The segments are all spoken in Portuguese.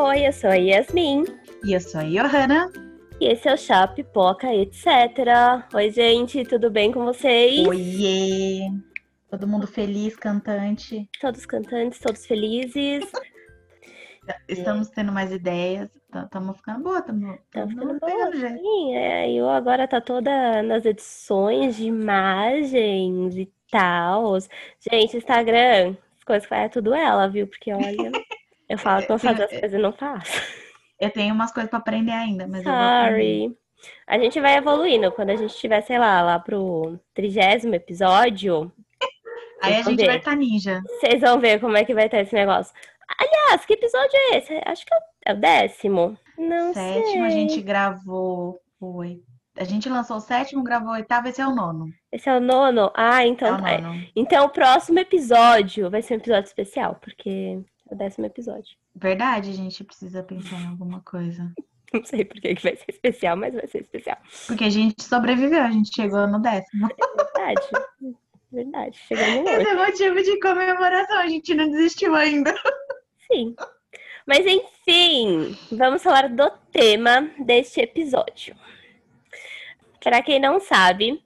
Oi, eu sou a Yasmin. E eu sou a Johanna. E esse é o Chá Pipoca, etc. Oi, gente, tudo bem com vocês? Oiê! Todo mundo feliz, cantante. Todos cantantes, todos felizes. Estamos tendo mais ideias. Estamos ficando boa, estamos ficando boa. Sim, é, eu agora tá toda nas edições de imagens e tal. Gente, Instagram, as coisas que faz é tudo ela, viu? Porque olha, eu falo que vou fazer as coisas e não faço. Eu tenho umas coisas para aprender ainda, mas Sorry. A gente vai evoluindo. Quando a gente estiver, sei lá, lá pro trigésimo episódio. Aí a gente ver. vai estar tá ninja. Vocês vão ver como é que vai estar esse negócio. Aliás, que episódio é esse? Acho que é o décimo. Não sétimo sei. a gente gravou o A gente lançou o sétimo, gravou o oitavo, esse é o nono. Esse é o nono? Ah, então é tá. Então o próximo episódio vai ser um episódio especial, porque é o décimo episódio. Verdade, a gente precisa pensar em alguma coisa. Não sei por que vai ser especial, mas vai ser especial. Porque a gente sobreviveu, a gente chegou no décimo. É verdade. Verdade. Chegamos Esse é motivo de comemoração, a gente não desistiu ainda. Sim. Mas enfim, vamos falar do tema deste episódio. Para quem não sabe,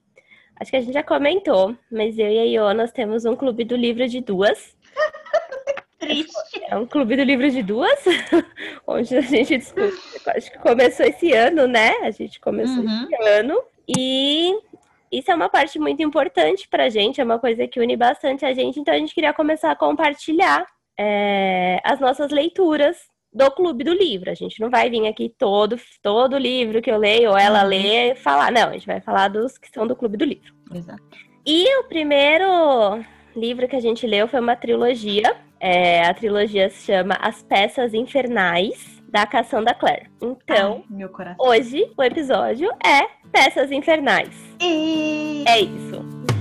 acho que a gente já comentou, mas eu e a Iô, nós temos um clube do livro de duas. Triste. É um clube do livro de duas, onde a gente discute. Acho que começou esse ano, né? A gente começou uhum. esse ano. E isso é uma parte muito importante pra gente, é uma coisa que une bastante a gente, então a gente queria começar a compartilhar é, as nossas leituras do Clube do Livro. A gente não vai vir aqui todo, todo livro que eu leio ou ela uhum. lê e falar. Não, a gente vai falar dos que são do Clube do Livro. Exato. E o primeiro livro que a gente leu foi uma trilogia. É, a trilogia se chama As Peças Infernais, da Cassandra Clare. Então, Ai, hoje o episódio é Peças Infernais. E... É isso.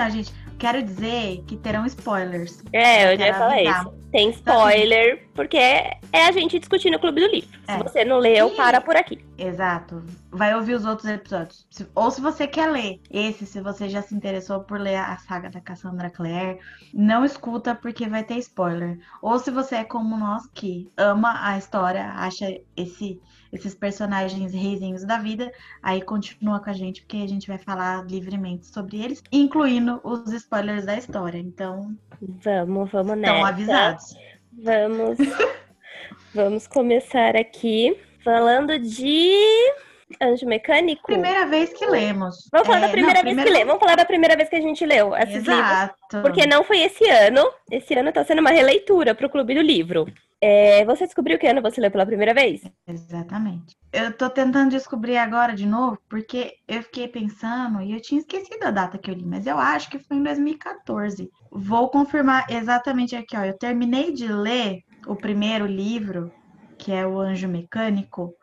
Então, gente, quero dizer que terão spoilers. É, eu já falei isso. Tem spoiler, então, porque é a gente discutindo o Clube do Livro. É. Se você não leu, e... para por aqui. Exato. Vai ouvir os outros episódios. Ou se você quer ler esse, se você já se interessou por ler a saga da Cassandra Clare, não escuta porque vai ter spoiler. Ou se você é como nós que ama a história, acha esse esses personagens reizinhos da vida, aí continua com a gente, porque a gente vai falar livremente sobre eles, incluindo os spoilers da história. Então. Vamos, vamos nessa. Estão avisados. Vamos. vamos começar aqui falando de. Anjo Mecânico? Primeira vez que lemos. Vamos falar é, da primeira não, vez primeira... que lemos. Vamos falar da primeira vez que a gente leu esses Exato. livros. Porque não foi esse ano. Esse ano está sendo uma releitura para o Clube do Livro. É, você descobriu que ano você leu pela primeira vez? Exatamente. Eu tô tentando descobrir agora de novo, porque eu fiquei pensando e eu tinha esquecido a data que eu li, mas eu acho que foi em 2014. Vou confirmar exatamente aqui, ó. Eu terminei de ler o primeiro livro, que é O Anjo Mecânico,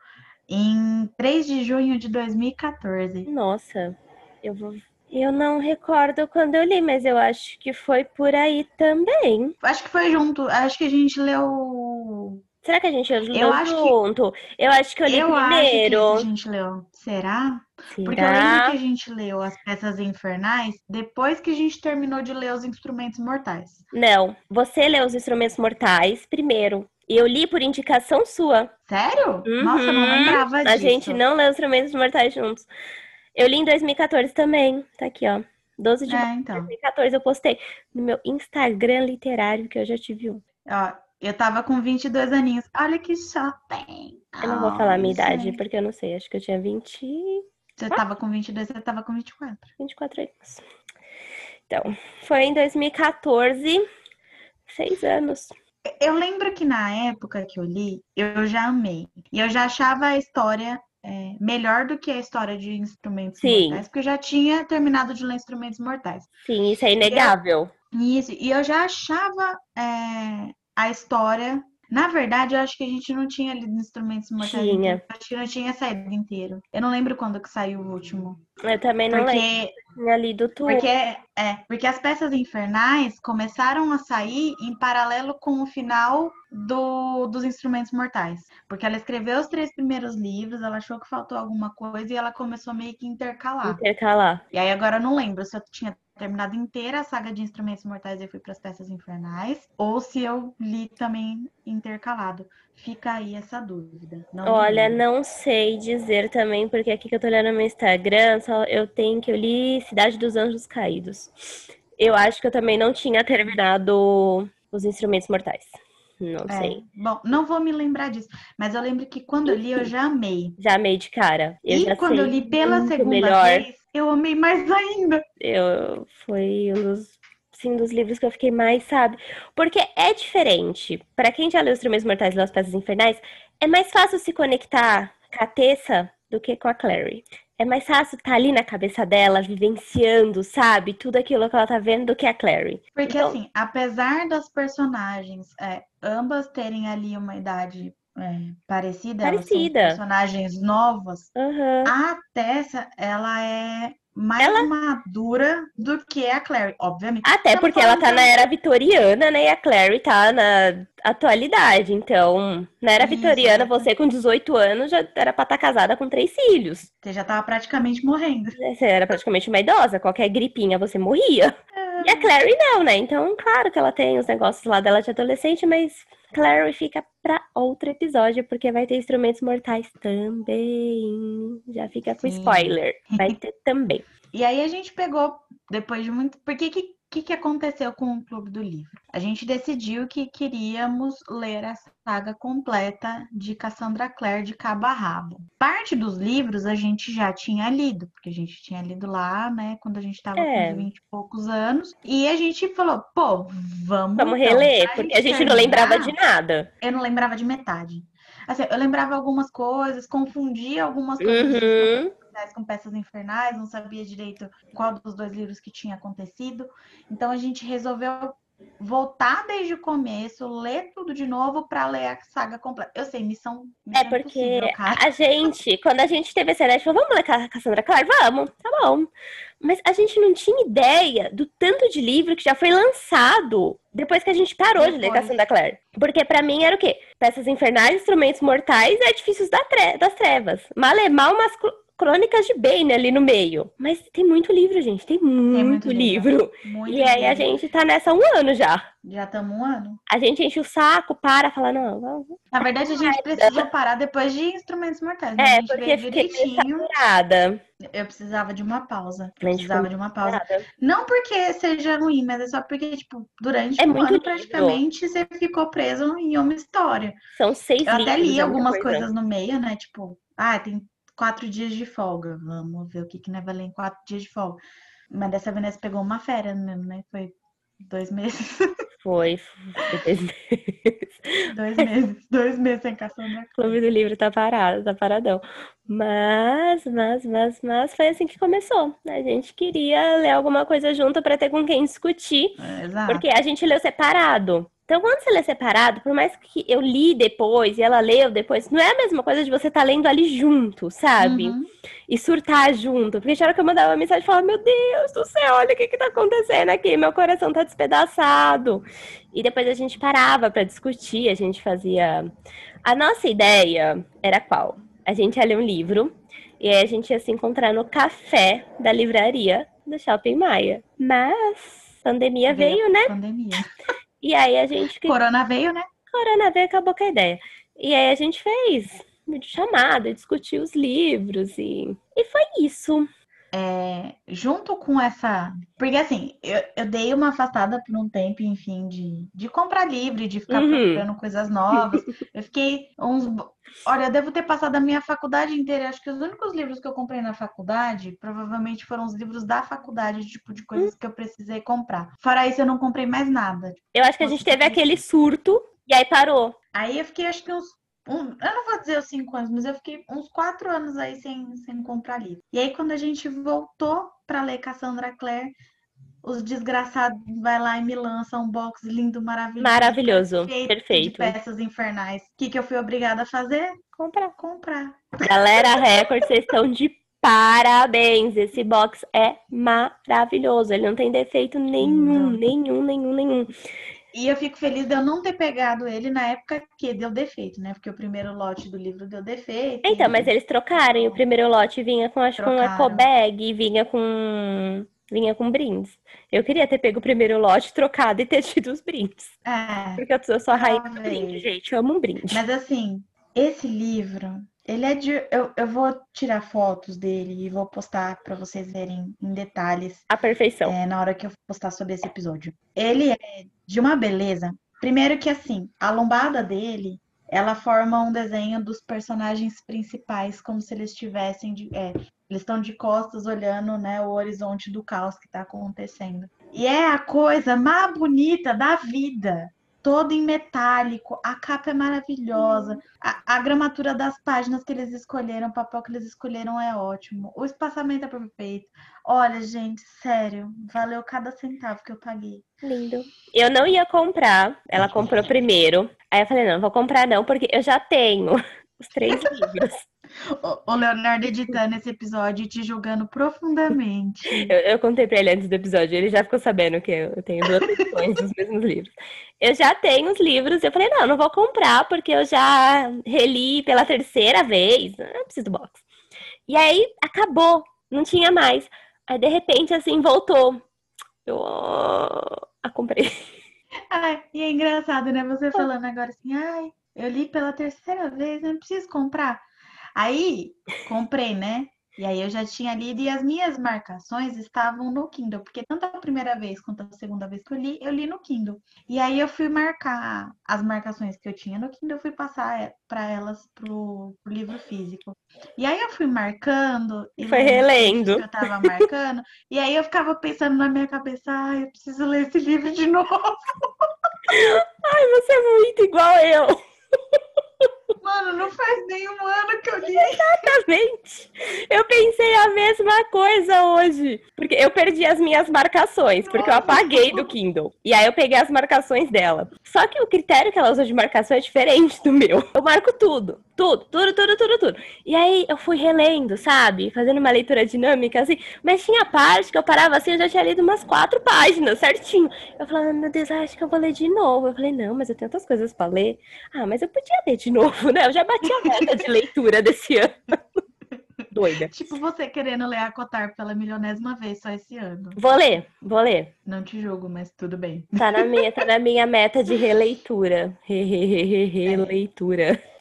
em 3 de junho de 2014. Nossa, eu vou eu não recordo quando eu li, mas eu acho que foi por aí também. Acho que foi junto. Acho que a gente leu. Será que a gente leu eu junto? Que... Eu acho que eu li eu primeiro. Acho que a gente leu. Será? Será? Porque eu lembro que a gente leu as peças infernais depois que a gente terminou de ler os instrumentos mortais. Não, você leu os instrumentos mortais primeiro. E eu li por indicação sua. Sério? Uhum. Nossa, eu não uhum. lembrava disso. A gente não leu os instrumentos mortais juntos. Eu li em 2014 também. Tá aqui, ó. 12 de é, então. 2014 eu postei no meu Instagram literário, que eu já tive um. Ó, eu tava com 22 aninhos. Olha que shopping. Eu não vou falar a minha idade, porque eu não sei. Acho que eu tinha 20. Você tava com 22, você tava com 24. 24 anos. Então, foi em 2014, seis anos. Eu lembro que na época que eu li, eu já amei. E eu já achava a história é, melhor do que a história de Instrumentos Sim. Mortais, porque eu já tinha terminado de ler Instrumentos Mortais. Sim, isso é inegável. E eu, isso, e eu já achava é, a história Na verdade, eu acho que a gente não tinha lido Instrumentos Mortais. Tinha. Acho que não tinha saído inteiro. Eu não lembro quando que saiu o último. Eu também não porque, lembro. Tinha lido tudo. Porque, é, porque as peças infernais começaram a sair em paralelo com o final do, dos Instrumentos Mortais. Porque ela escreveu os três primeiros livros, ela achou que faltou alguma coisa e ela começou meio que intercalar. Intercalar. E aí agora eu não lembro se eu tinha terminado inteira a saga de Instrumentos Mortais e fui para as Peças Infernais, ou se eu li também intercalado. Fica aí essa dúvida. Não Olha, não sei dizer também, porque aqui que eu tô olhando no meu Instagram, só eu tenho que eu li Cidade dos Anjos Caídos. Eu acho que eu também não tinha terminado os Instrumentos Mortais. Não é, sei. Bom, não vou me lembrar disso, mas eu lembro que quando eu li eu já amei. Já amei de cara. Eu e quando eu li pela segunda melhor. vez, eu amei mais ainda. Eu foi um dos sim, dos livros que eu fiquei mais, sabe? Porque é diferente. Para quem já leu Os Instrumentos Mortais e As Peças Infernais, é mais fácil se conectar com a Tessa do que com a Clary é mais fácil estar tá ali na cabeça dela, vivenciando, sabe? Tudo aquilo que ela tá vendo do que a Clary. Porque, então... assim, apesar das personagens é, ambas terem ali uma idade é, parecida, parecida. personagens novas, uhum. a Tessa, ela é mais ela... madura do que a Clary, obviamente. Até porque ela tá na era vitoriana, né? E a Clary tá na atualidade. Então, na era Isso, vitoriana, é. você com 18 anos já era pra estar tá casada com três filhos. Você já tava praticamente morrendo. Você era praticamente uma idosa. Qualquer gripinha você morria. É. E a Clary não, né? Então, claro que ela tem os negócios lá dela de adolescente, mas Clary fica para outro episódio, porque vai ter instrumentos mortais também. Já fica com Sim. spoiler. Vai ter também. E aí a gente pegou, depois de muito. Por que, que o que, que aconteceu com o Clube do Livro? A gente decidiu que queríamos ler a saga completa de Cassandra Clare de cabo a rabo. Parte dos livros a gente já tinha lido, porque a gente tinha lido lá, né, quando a gente estava é. com 20 e poucos anos. E a gente falou, pô, vamos. Vamos então, reler, porque a gente não lembrava de nada. Eu não lembrava de metade. Assim, eu lembrava algumas coisas, confundia algumas coisas. Uhum com Peças Infernais, não sabia direito qual dos dois livros que tinha acontecido. Então a gente resolveu voltar desde o começo, ler tudo de novo para ler a saga completa. Eu sei, missão. missão é porque a gente, quando a gente teve essa ideia, a gente falou, vamos ler a Cassandra Clare? Vamos, tá bom. Mas a gente não tinha ideia do tanto de livro que já foi lançado depois que a gente parou depois. de ler Cassandra Clare. Porque para mim era o quê? Peças Infernais, Instrumentos Mortais e Edifícios das Trevas. Malemal, masculino crônicas de Bane ali no meio. Mas tem muito livro, gente. Tem muito, tem muito livro. Muito e aí livro. a gente tá nessa um ano já. Já estamos um ano. A gente enche o saco, para, fala, não, vamos. Na verdade, a gente precisou parar depois de Instrumentos Mortais. Né? É, porque fiquei saturada. Eu precisava de uma pausa. Precisava de uma pausa. Não porque seja ruim, mas é só porque, tipo, durante é um ano, praticamente, você ficou preso em uma história. São seis Eu até li algumas coisas no meio, né? Tipo, ah, tem quatro dias de folga. Vamos ver o que, que vai ler em quatro dias de folga. Mas dessa vez nós pegou uma férias mesmo, né? Foi dois meses. Foi, dois meses. dois meses, dois meses sem. O Clube do Livro tá parado, tá paradão. Mas, mas, mas, mas foi assim que começou. A gente queria ler alguma coisa junto para ter com quem discutir. É, porque a gente leu separado. Então, quando você lê separado, por mais que eu li depois e ela leu depois, não é a mesma coisa de você estar tá lendo ali junto, sabe? Uhum. E surtar junto. Porque tinha hora que eu mandava uma mensagem e falava, meu Deus do céu, olha o que que tá acontecendo aqui, meu coração tá despedaçado. E depois a gente parava para discutir, a gente fazia... A nossa ideia era qual? A gente ia ler um livro e aí a gente ia se encontrar no café da livraria do Shopping Maia. Mas pandemia veio, veio né? Pandemia. E aí a gente. Corona veio, né? Corona veio, acabou com a ideia. E aí a gente fez chamada, discutiu os livros e, e foi isso. É, junto com essa. Porque assim, eu, eu, dei uma afastada por um tempo, enfim, de, de comprar livro, de ficar uhum. procurando coisas novas. Eu fiquei uns. Olha, eu devo ter passado a minha faculdade inteira. Acho que os únicos livros que eu comprei na faculdade provavelmente foram os livros da faculdade, tipo de coisas que eu precisei comprar. Fora isso, eu não comprei mais nada. Eu acho que a gente teve aquele surto e aí parou. Aí eu fiquei, acho que uns um, eu não vou dizer os cinco anos, mas eu fiquei uns quatro anos aí sem, sem comprar livro. E aí, quando a gente voltou para ler Cassandra Clare, os desgraçados vai lá e me lançam um box lindo, maravilhoso. Maravilhoso, perfeito. De peças infernais. O que, que eu fui obrigada a fazer? Comprar. Comprar. Galera Record, vocês estão de parabéns. Esse box é maravilhoso. Ele não tem defeito nenhum, não. nenhum, nenhum, nenhum. E eu fico feliz de eu não ter pegado ele na época que deu defeito, né? Porque o primeiro lote do livro deu defeito. Então, e... mas eles trocaram. E o primeiro lote vinha com, acho, trocaram. com um eco bag, vinha com vinha com brindes. Eu queria ter pego o primeiro lote, trocado e ter tido os brindes. É. Porque eu sou a rainha do brinde, gente. Eu amo um brinde. Mas assim, esse livro, ele é de. Eu, eu vou tirar fotos dele e vou postar para vocês verem em detalhes. A perfeição. É, na hora que eu postar sobre esse episódio. Ele é de uma beleza. Primeiro que assim, a lombada dele ela forma um desenho dos personagens principais, como se eles estivessem de, é, eles estão de costas olhando né, o horizonte do caos que está acontecendo. E é a coisa mais bonita da vida todo em metálico, a capa é maravilhosa, a, a, gramatura das páginas que eles escolheram, o papel que eles escolheram é ótimo, o espaçamento é perfeito. Olha, gente, sério, valeu cada centavo que eu paguei. Lindo. Eu não ia comprar, ela comprou primeiro. Aí eu falei, não, vou comprar não, porque eu já tenho os três livros. O Leonardo editando esse episódio e te julgando profundamente. Eu, eu, contei pra ele antes do episódio, ele já ficou sabendo que eu tenho duas edições dos mesmos livros. Eu já tenho os livros, eu falei, não, não vou comprar, porque eu já reli pela terceira vez, não preciso do box. E aí, acabou, não tinha mais. Aí, de repente, assim, voltou. Eu, oh, a comprei. Ai, e é engraçado, né? Você falando agora assim, ai, eu li pela terceira vez, eu não preciso comprar. Aí, comprei, né? E aí eu já tinha lido e as minhas marcações estavam no Kindle, porque tanto a primeira vez quanto a segunda vez que eu li, eu li no Kindle. E aí eu fui marcar as marcações que eu tinha no Kindle, eu fui passar para elas pro, pro, livro físico. E aí eu fui marcando e foi relendo. eu tava marcando, e aí eu ficava pensando na minha cabeça, ai, eu preciso ler esse livro de novo. ai, você é muito igual eu. Mano, não faz nenhum ano que eu li. Exatamente. Eu pensei a mesma coisa hoje. Porque eu perdi as minhas marcações, porque eu apaguei do Kindle. E aí eu peguei as marcações dela. Só que o critério que ela usa de marcação é diferente do meu. Eu marco tudo. Tudo, tudo, tudo, tudo, tudo. E aí eu fui relendo, sabe? Fazendo uma leitura dinâmica, assim. Mas tinha parte que eu parava assim, eu já tinha lido umas quatro páginas, certinho. Eu falava, meu Deus, acho que eu vou ler de novo. Eu falei, não, mas eu tenho outras coisas pra ler. Ah, mas eu podia ler de novo, né? Eu já bati a meta de leitura desse ano. Doida. Tipo você querendo ler a Cotar pela milionésima vez só esse ano. Vou ler, vou ler. Não te julgo, mas tudo bem. Tá na minha, tá na minha meta de releitura. Re, re, re, re, releitura. É.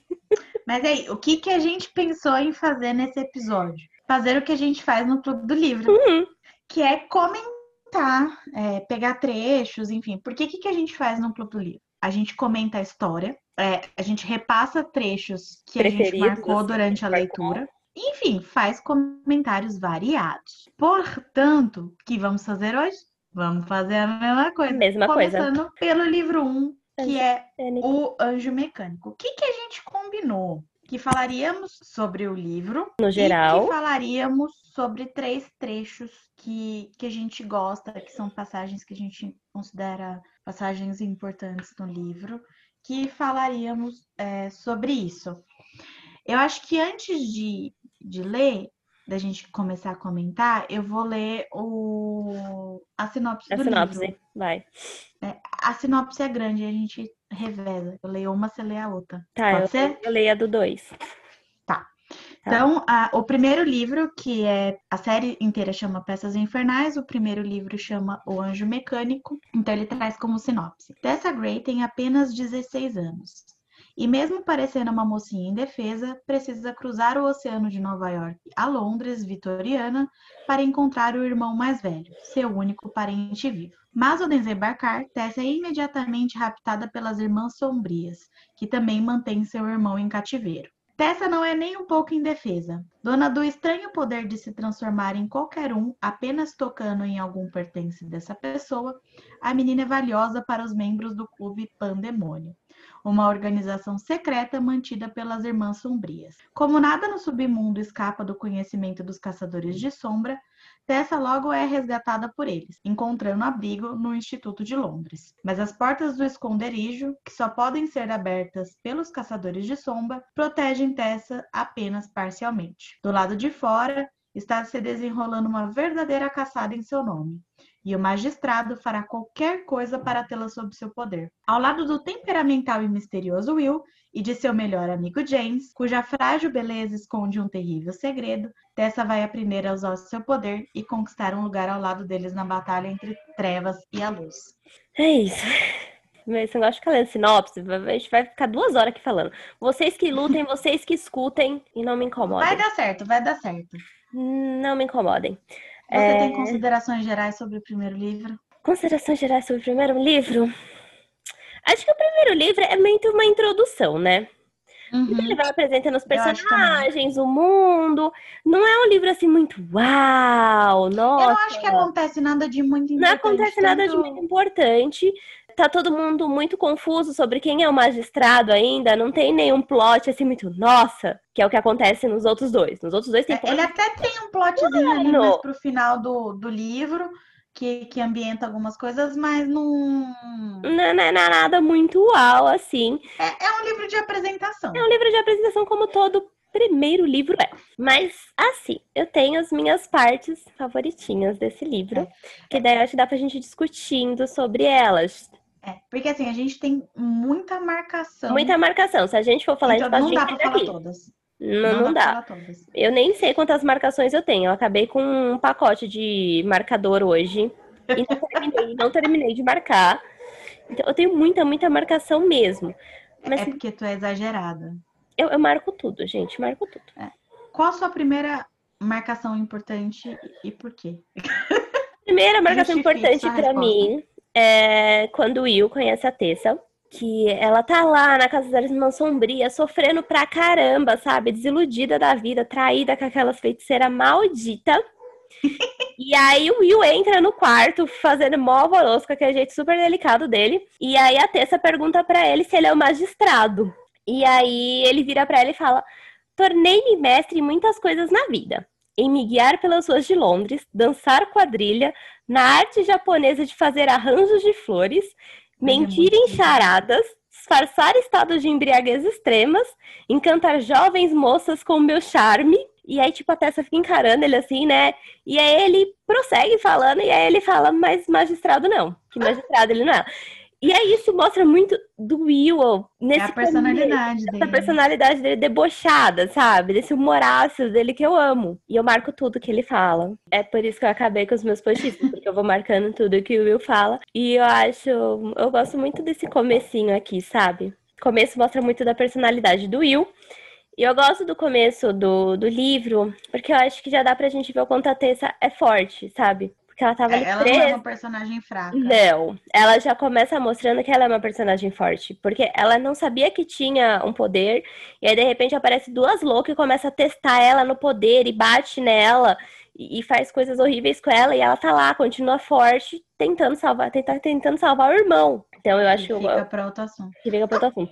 Mas aí, o que, que a gente pensou em fazer nesse episódio? Fazer o que a gente faz no Clube do Livro, uhum. que é comentar, é, pegar trechos, enfim. Por que, que a gente faz no Clube do Livro? A gente comenta a história, é, a gente repassa trechos que a gente marcou assim, durante a leitura. Enfim, faz comentários variados. Portanto, o que vamos fazer hoje? Vamos fazer a mesma coisa. Mesma Começando coisa. pelo livro 1, que é o Anjo Mecânico. O que, que a gente combinou? Que falaríamos sobre o livro. No geral. E que falaríamos sobre três trechos que, que a gente gosta, que são passagens que a gente considera passagens importantes no livro, que falaríamos é, sobre isso. Eu acho que antes de, de ler, da gente começar a comentar, eu vou ler o... a sinopse a do sinopse, livro. vai. É, a sinopse é grande, a gente reveza. Eu leio uma, você lê a outra. Tá, Pode eu, ser? eu leio a do dois. Tá. tá. Então, a, o primeiro livro, que é a série inteira chama Peças Infernais, o primeiro livro chama O Anjo Mecânico, então ele traz como sinopse. Tessa Gray tem apenas 16 anos. E mesmo parecendo uma mocinha indefesa, precisa cruzar o oceano de Nova York a Londres, vitoriana, para encontrar o irmão mais velho, seu único parente vivo. Mas ao desembarcar, Tessa é imediatamente raptada pelas Irmãs Sombrias, que também mantêm seu irmão em cativeiro. Tessa não é nem um pouco indefesa. Dona do estranho poder de se transformar em qualquer um apenas tocando em algum pertence dessa pessoa, a menina é valiosa para os membros do clube Pandemônio uma organização secreta mantida pelas Irmãs Sombrias. Como nada no submundo escapa do conhecimento dos Caçadores de Sombra, Tessa logo é resgatada por eles, encontrando abrigo no Instituto de Londres. Mas as portas do esconderijo, que só podem ser abertas pelos Caçadores de Sombra, protegem Tessa apenas parcialmente. Do lado de fora, está se desenrolando uma verdadeira caçada em seu nome e o magistrado fará qualquer coisa para tê-la sob seu poder. Ao lado do temperamental e misterioso Will e de seu melhor amigo James, cuja frágil beleza esconde um terrível segredo, Tessa vai aprender a usar seu poder e conquistar um lugar ao lado deles na batalha entre trevas e a luz. É isso. Esse negócio de ficar lendo sinopse, a gente vai ficar duas horas aqui falando. Vocês que lutem, vocês que escutem e não me incomodem. Vai dar certo, vai dar certo. Não me incomodem. Você é... tem considerações gerais sobre o primeiro livro? Considerações gerais sobre o primeiro livro? Acho que o primeiro livro é muito uma introdução, né? Uhum. Ele vai apresentando os personagens, o mundo. Não é um livro assim muito uau, nossa. Eu não acho que acontece nada de muito importante. Não acontece nada tanto... de muito importante tá todo mundo muito confuso sobre quem é o magistrado ainda, não tem nenhum plot assim muito, nossa, que é o que acontece nos outros dois. Nos outros dois tem é, Ele até tem um plotzinho ali mais pro final do, do livro. Que, que ambienta algumas coisas, mas não... não. Não é nada muito uau, assim. É, é um livro de apresentação. É um livro de apresentação, como todo primeiro livro é. Mas, assim, eu tenho as minhas partes favoritinhas desse livro, é. que daí acho que dá pra gente discutindo sobre elas. É, porque assim, a gente tem muita marcação. Muita marcação. Se a gente for falar, então, gente não dá pra falar todas. Não, não, não dá. Eu nem sei quantas marcações eu tenho. Eu acabei com um pacote de marcador hoje. E não terminei, não terminei de marcar. Então, eu tenho muita, muita marcação mesmo. Mas, é porque tu é exagerada. Eu, eu marco tudo, gente. Marco tudo. É. Qual a sua primeira marcação importante e por quê? Primeira marcação importante para mim é quando o Will conhece a Tessa, que ela tá lá na casa das irmãs sombrias, sofrendo pra caramba, sabe? Desiludida da vida, traída com aquelas feiticeiras maldita. e aí o Will entra no quarto, fazendo mó alvoroço com aquele jeito super delicado dele. E aí a Tessa pergunta para ele se ele é o magistrado. E aí ele vira para ela e fala: Tornei-me mestre em muitas coisas na vida em me guiar pelas ruas de Londres, dançar quadrilha, na arte japonesa de fazer arranjos de flores, mentir em charadas, disfarçar estados de embriaguez extremas, encantar jovens moças com o meu charme. E aí, tipo, a Tessa fica encarando ele assim, né? E aí ele prossegue falando, e aí ele fala, mas magistrado não. Que magistrado ele não é. E aí isso mostra muito do Will nesse é a personalidade dele. Essa personalidade dele debochada, sabe? Desse humorácio dele que eu amo. E eu marco tudo que ele fala. É por isso que eu acabei com os meus posts, porque eu vou marcando tudo que o Will fala. E eu acho, eu gosto muito desse comecinho aqui, sabe? O começo mostra muito da personalidade do Will. E eu gosto do começo do, do livro, porque eu acho que já dá pra gente ver o quanto a Tessa é forte, sabe? Porque ela tava é, ela presa. não é uma personagem fraca. Não, ela já começa mostrando que ela é uma personagem forte. Porque ela não sabia que tinha um poder. E aí, de repente, aparece duas loucas e começa a testar ela no poder e bate nela. E, faz coisas horríveis com ela. E ela tá lá, continua forte, tentando salvar, tenta, tentando salvar o irmão. Então eu acho que. Fica pra outro assunto. Que fica outro assunto.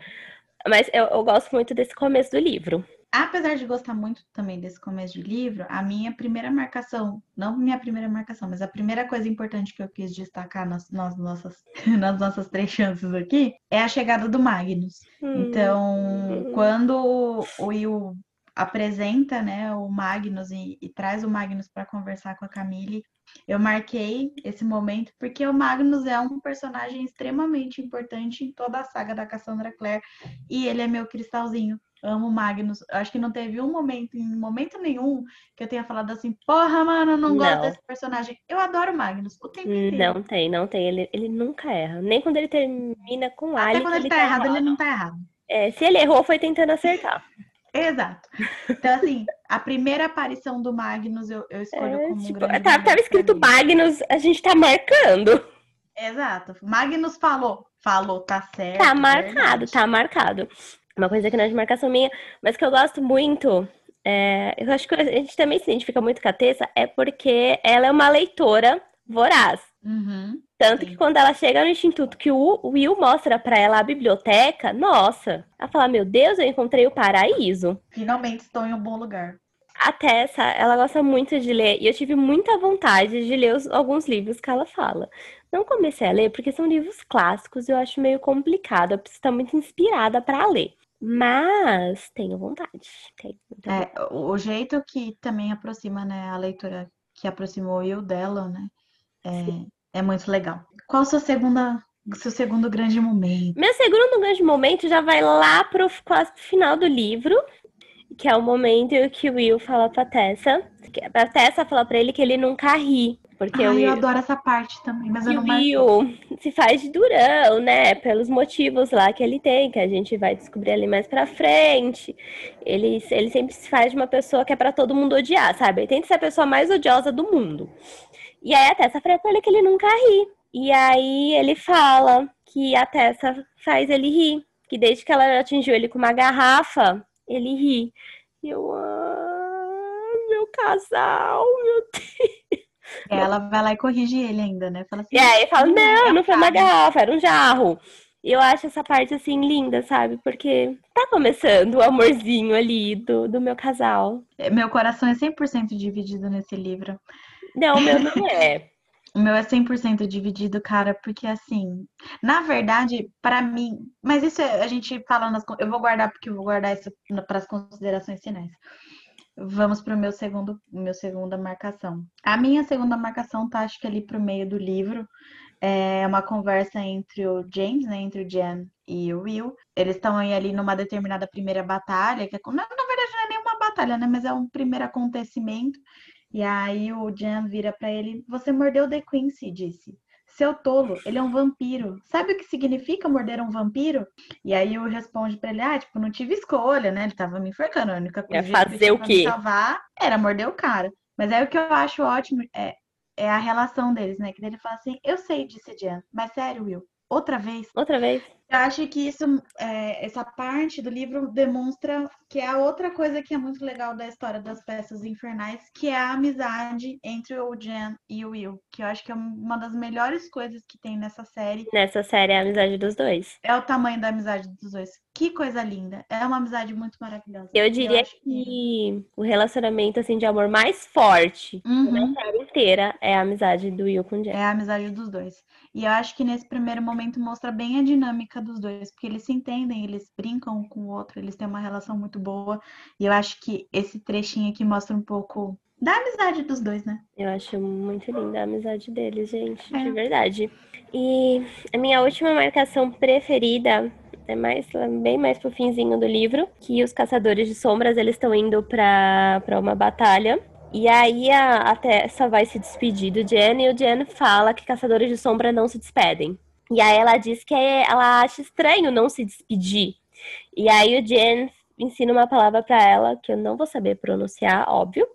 Mas eu, eu gosto muito desse começo do livro apesar de gostar muito também desse começo de livro, a minha primeira marcação, não minha primeira marcação, mas a primeira coisa importante que eu quis destacar nas, nas nossas, nas nossas três chances aqui é a chegada do Magnus. Hum. Então, quando o Will apresenta né, o Magnus e, e traz o Magnus para conversar com a Camille, eu marquei esse momento porque o Magnus é um personagem extremamente importante em toda a saga da Cassandra Clare e ele é meu cristalzinho amo Magnus. Acho que não teve um momento, em momento nenhum, que eu tenha falado assim, porra, mano, não gosto não. desse personagem. Eu adoro Magnus o tempo inteiro. Não tem, não tem. Ele, ele nunca erra. Nem quando ele termina com Até Ali. quando ele, ele tá, tá errado, errado, ele não tá errado. É, se ele errou, foi tentando acertar. Exato. Então, assim, a primeira aparição do Magnus eu, eu escolho é, como tipo, um grande tá, Tava escrito Magnus, a gente tá marcando. Exato. Magnus falou. Falou, tá certo. Tá marcado, verdade. tá marcado. Uma coisa que não é de marcação minha, mas que eu gosto muito. É, eu acho que a gente também se identifica muito com a Tessa, é porque ela é uma leitora voraz. Uhum. Tanto que quando ela chega no instituto, que o Will mostra para ela a biblioteca, nossa, ela fala: Meu Deus, eu encontrei o paraíso. Finalmente estou em um bom lugar. A Tessa, ela gosta muito de ler e eu tive muita vontade de ler os, alguns livros que ela fala. Não comecei a ler porque são livros clássicos e eu acho meio complicado. Eu preciso estar muito inspirada para ler. Mas tenho vontade. Tenho é, o jeito que também aproxima, né, a leitura que aproximou eu dela, né? É, é muito legal. Qual sua segunda seu segundo grande momento? Meu segundo grande momento já vai lá pro quase pro final do livro, que é o momento que o Will fala pra Tessa. A Tessa fala pra ele que ele nunca ri. Porque Ai, o Will, eu adoro essa parte também, mas eu não o Will se faz de durão, né? Pelos motivos lá que ele tem, que a gente vai descobrir ali mais pra frente. Ele, ele sempre se faz de uma pessoa que é pra todo mundo odiar, sabe? Ele tenta ser a pessoa mais odiosa do mundo. E aí a Tessa fala pra ele que ele nunca ri. E aí ele fala que a Tessa faz ele rir. Que desde que ela atingiu ele com uma garrafa, ele ri. E eu, ah, meu casal, meu Deus. Ela vai lá e corrige ele ainda, né? Fala assim, e aí fala, não, não foi uma garrafa, era um jarro. E eu acho essa parte, assim, linda, sabe? Porque tá começando o amorzinho ali do, do meu casal. É, meu coração é 100% dividido nesse livro. Não, o meu não é. O meu é 100% dividido, cara, porque assim, na verdade, para mim, mas isso é, a gente fala nas, eu vou guardar porque eu vou guardar isso para as considerações finais. Vamos para o meu segundo, meu segunda marcação. A minha segunda marcação tá acho que ali pro meio do livro. É uma conversa entre o James, né, entre o Jen e o Will. Eles estão ali numa determinada primeira batalha, que é, na verdade não é nenhuma batalha, né, mas é um primeiro acontecimento e aí o Jan vira para ele: Você mordeu The Quincy, disse. Seu tolo, ele é um vampiro. Sabe o que significa morder um vampiro? E aí o responde para ele: Ah, tipo, não tive escolha, né? Ele tava me enforcando. A única coisa é fazer o quê? salvar era morder o cara. Mas aí o que eu acho ótimo é, é a relação deles, né? Que ele fala assim: Eu sei, disse Jan, mas sério, Will, outra vez. Outra vez. Eu acho que isso, é, essa parte do livro demonstra que é a outra coisa que é muito legal da história das peças infernais, que é a amizade entre o Jen e o Will, que eu acho que é uma das melhores coisas que tem nessa série. Nessa série é a amizade dos dois. É o tamanho da amizade dos dois. Que coisa linda. É uma amizade muito maravilhosa. Eu diria eu que... que... o relacionamento assim de amor mais forte uhum. da série inteira é a amizade do Will com o Jen. É a amizade dos dois. E eu acho que nesse primeiro momento mostra bem a dinâmica dos dois, porque eles se entendem, eles brincam um com o outro, eles têm uma relação muito boa. E eu acho que esse trechinho aqui mostra um pouco da amizade dos dois, né? Eu acho muito linda a amizade deles, gente, é. de verdade. E a minha última marcação preferida é mais bem mais pro finzinho do livro, que os caçadores de sombras eles estão indo para uma batalha e aí a, a Tessa vai se despedir do Jen e o Jen fala que caçadores de sombra não se despedem. E aí ela diz que ela acha estranho não se despedir. E aí o Jen ensina uma palavra para ela que eu não vou saber pronunciar, óbvio,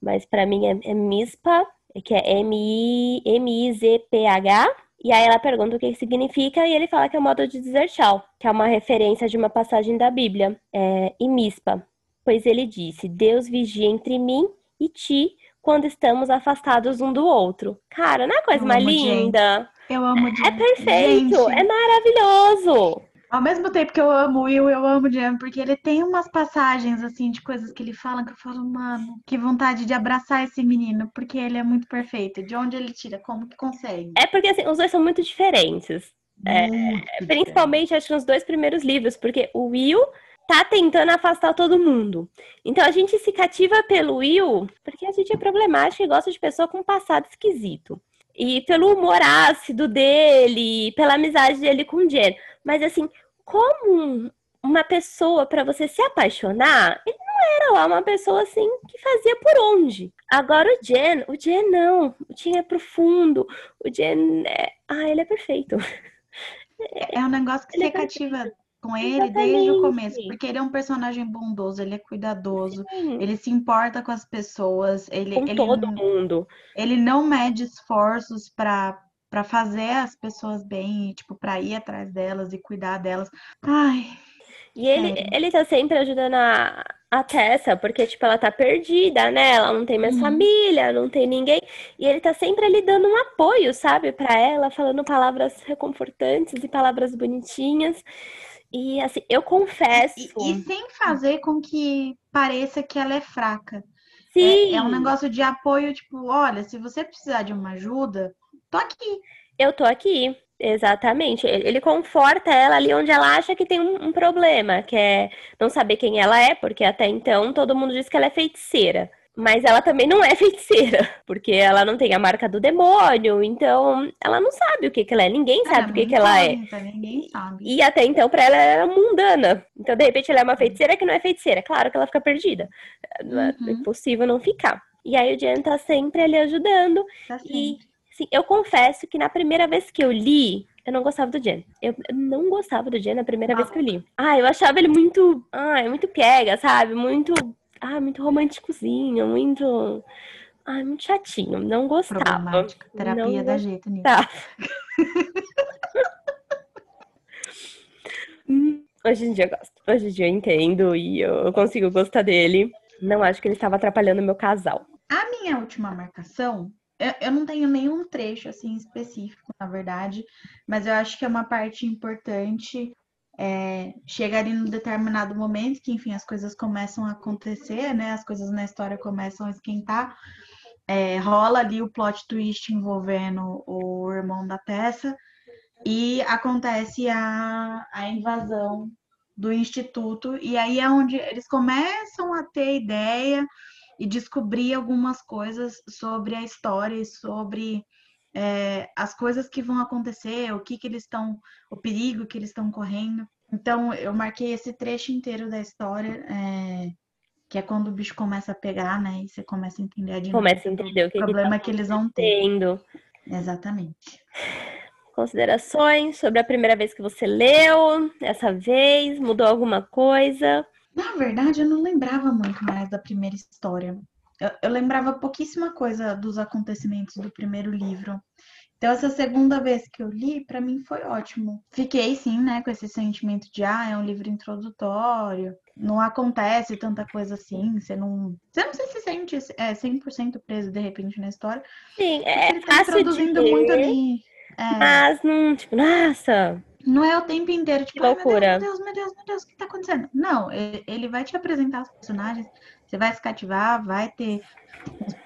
mas para mim é, é mispa, que é M-I-Z-P-H. E aí ela pergunta o que significa e ele fala que é o modo de dizer tchau, que é uma referência de uma passagem da Bíblia, é, e mispa. Pois ele disse: Deus vigia entre mim e ti quando estamos afastados um do outro. Cara, não é coisa mais linda? Eu amo Jen. É perfeito, gente. é maravilhoso. Ao mesmo tempo que eu amo o Will, eu amo Jen, porque ele tem umas passagens, assim, de coisas que ele fala que eu falo, mano, que vontade de abraçar esse menino, porque ele é muito perfeito. De onde ele tira? Como que consegue? É porque, assim, os dois são muito diferentes. É, muito é, principalmente, acho que nos dois primeiros livros, porque o Will tá tentando afastar todo mundo. Então a gente se cativa pelo Will, porque a gente é problemático e gosta de pessoa com um passado esquisito. E pelo humor ácido dele, pela amizade dele com o Jen. Mas assim, como uma pessoa para você se apaixonar, ele não era lá uma pessoa assim que fazia por onde. Agora o Jen, o Jen não, o Jen é profundo, o Jen é, ah, ele é perfeito. É um negócio que ele você é cativa com ele Exatamente. desde o começo, porque ele é um personagem bondoso, ele é cuidadoso, Sim. ele se importa com as pessoas, ele com ele, todo mundo. Ele não mede esforços para para fazer as pessoas bem, tipo, para ir atrás delas e cuidar delas. Ai. E ele, ele tá sempre ajudando a, a Tessa, porque, tipo, ela tá perdida, né? Ela não tem mais uhum. família, não tem ninguém. E ele tá sempre ali dando um apoio, sabe, para ela, falando palavras reconfortantes e palavras bonitinhas. E, assim, eu confesso. E, e sem fazer com que pareça que ela é fraca. Sim. É, é um negócio de apoio, tipo, olha, se você precisar de uma ajuda, tô aqui. Eu tô aqui. Exatamente. Ele conforta ela ali onde ela acha que tem um, um, problema, que é não saber quem ela é, porque até então todo mundo diz que ela é feiticeira. Mas ela também não é feiticeira, porque ela não tem a marca do demônio, então ela não sabe o que, que ela é. Ninguém sabe o que, que ela é. Ninguém sabe. E até então, para ela, ela era mundana. Então, de repente, ela é uma feiticeira que não é feiticeira. Claro que ela fica perdida. É uhum. É impossível não ficar. E aí o Jen tá sempre ali ajudando. Tá e Sim, eu confesso que na primeira vez que eu li, eu não gostava do Jen. Eu não gostava do Jen na primeira ah. vez que eu li. Ah, eu achava ele muito. Ah, muito pega, sabe? Muito. Ah, muito românticozinho, muito. Ah, muito chatinho. Não gostava. Terapia não da jeito nisso. Tá. Hoje em dia eu gosto. Hoje em dia eu entendo e eu consigo gostar dele. Não acho que ele estava atrapalhando meu casal. A minha última marcação eu, eu não tenho nenhum trecho assim específico, na verdade, mas eu acho que é uma parte importante. É, chega ali num determinado momento que, enfim, as coisas começam a acontecer, né? As coisas na história começam a esquentar. É, rola ali o plot twist envolvendo o irmão da Tessa e acontece a, a invasão do instituto e aí é onde eles começam a ter ideia e descobrir algumas coisas sobre a história e sobre é, as coisas que vão acontecer, o que, que eles estão, o perigo que eles estão correndo. Então, eu marquei esse trecho inteiro da história, é, que é quando o bicho começa a pegar, né? E você começa a entender a dinâmica. Começa a entender o que problema que, tá que eles vão ter. Exatamente. Considerações sobre a primeira vez que você leu, essa vez, mudou alguma coisa? Na verdade, eu não lembrava muito mais da primeira história. Eu, eu lembrava pouquíssima coisa dos acontecimentos do primeiro livro. Então, essa segunda vez que eu li, para mim foi ótimo. Fiquei, sim, né, com esse sentimento de, ah, é um livro introdutório, não acontece tanta coisa assim, você não. Você não se sente é, 100% preso de repente na história. Sim, é ele tá introduzindo muito ali. É... Mas não, tipo, nossa, não é o tempo inteiro, tipo, que loucura. meu Deus, meu Deus, meu Deus, o que tá acontecendo? Não, ele vai te apresentar os personagens, você vai se cativar, vai ter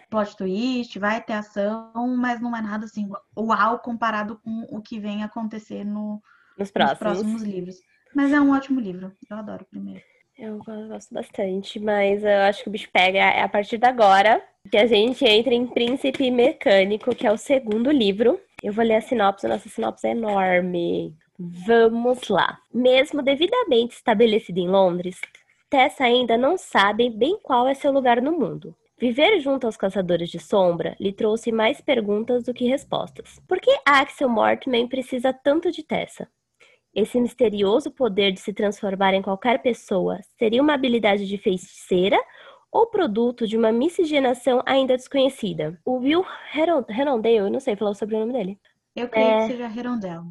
plot twist, vai ter ação, mas não é nada assim, uau, comparado com o que vem acontecer no, nos, próximos. nos próximos livros. Mas é um ótimo livro, eu adoro o primeiro. Eu gosto bastante, mas eu acho que o bicho pega é a partir de agora que a gente entra em Príncipe Mecânico, que é o segundo livro. Eu vou ler a sinopse, nossa sinopse é enorme. Vamos lá. Mesmo devidamente estabelecida em Londres, Tessa ainda não sabe bem qual é seu lugar no mundo. Viver junto aos caçadores de sombra lhe trouxe mais perguntas do que respostas. Por que Axel Mortman precisa tanto de Tessa? Esse misterioso poder de se transformar em qualquer pessoa seria uma habilidade de feiticeira ou produto de uma miscigenação ainda desconhecida? O Will Herondale, eu não sei falar o sobrenome dele. Eu creio é... que seja Herondale.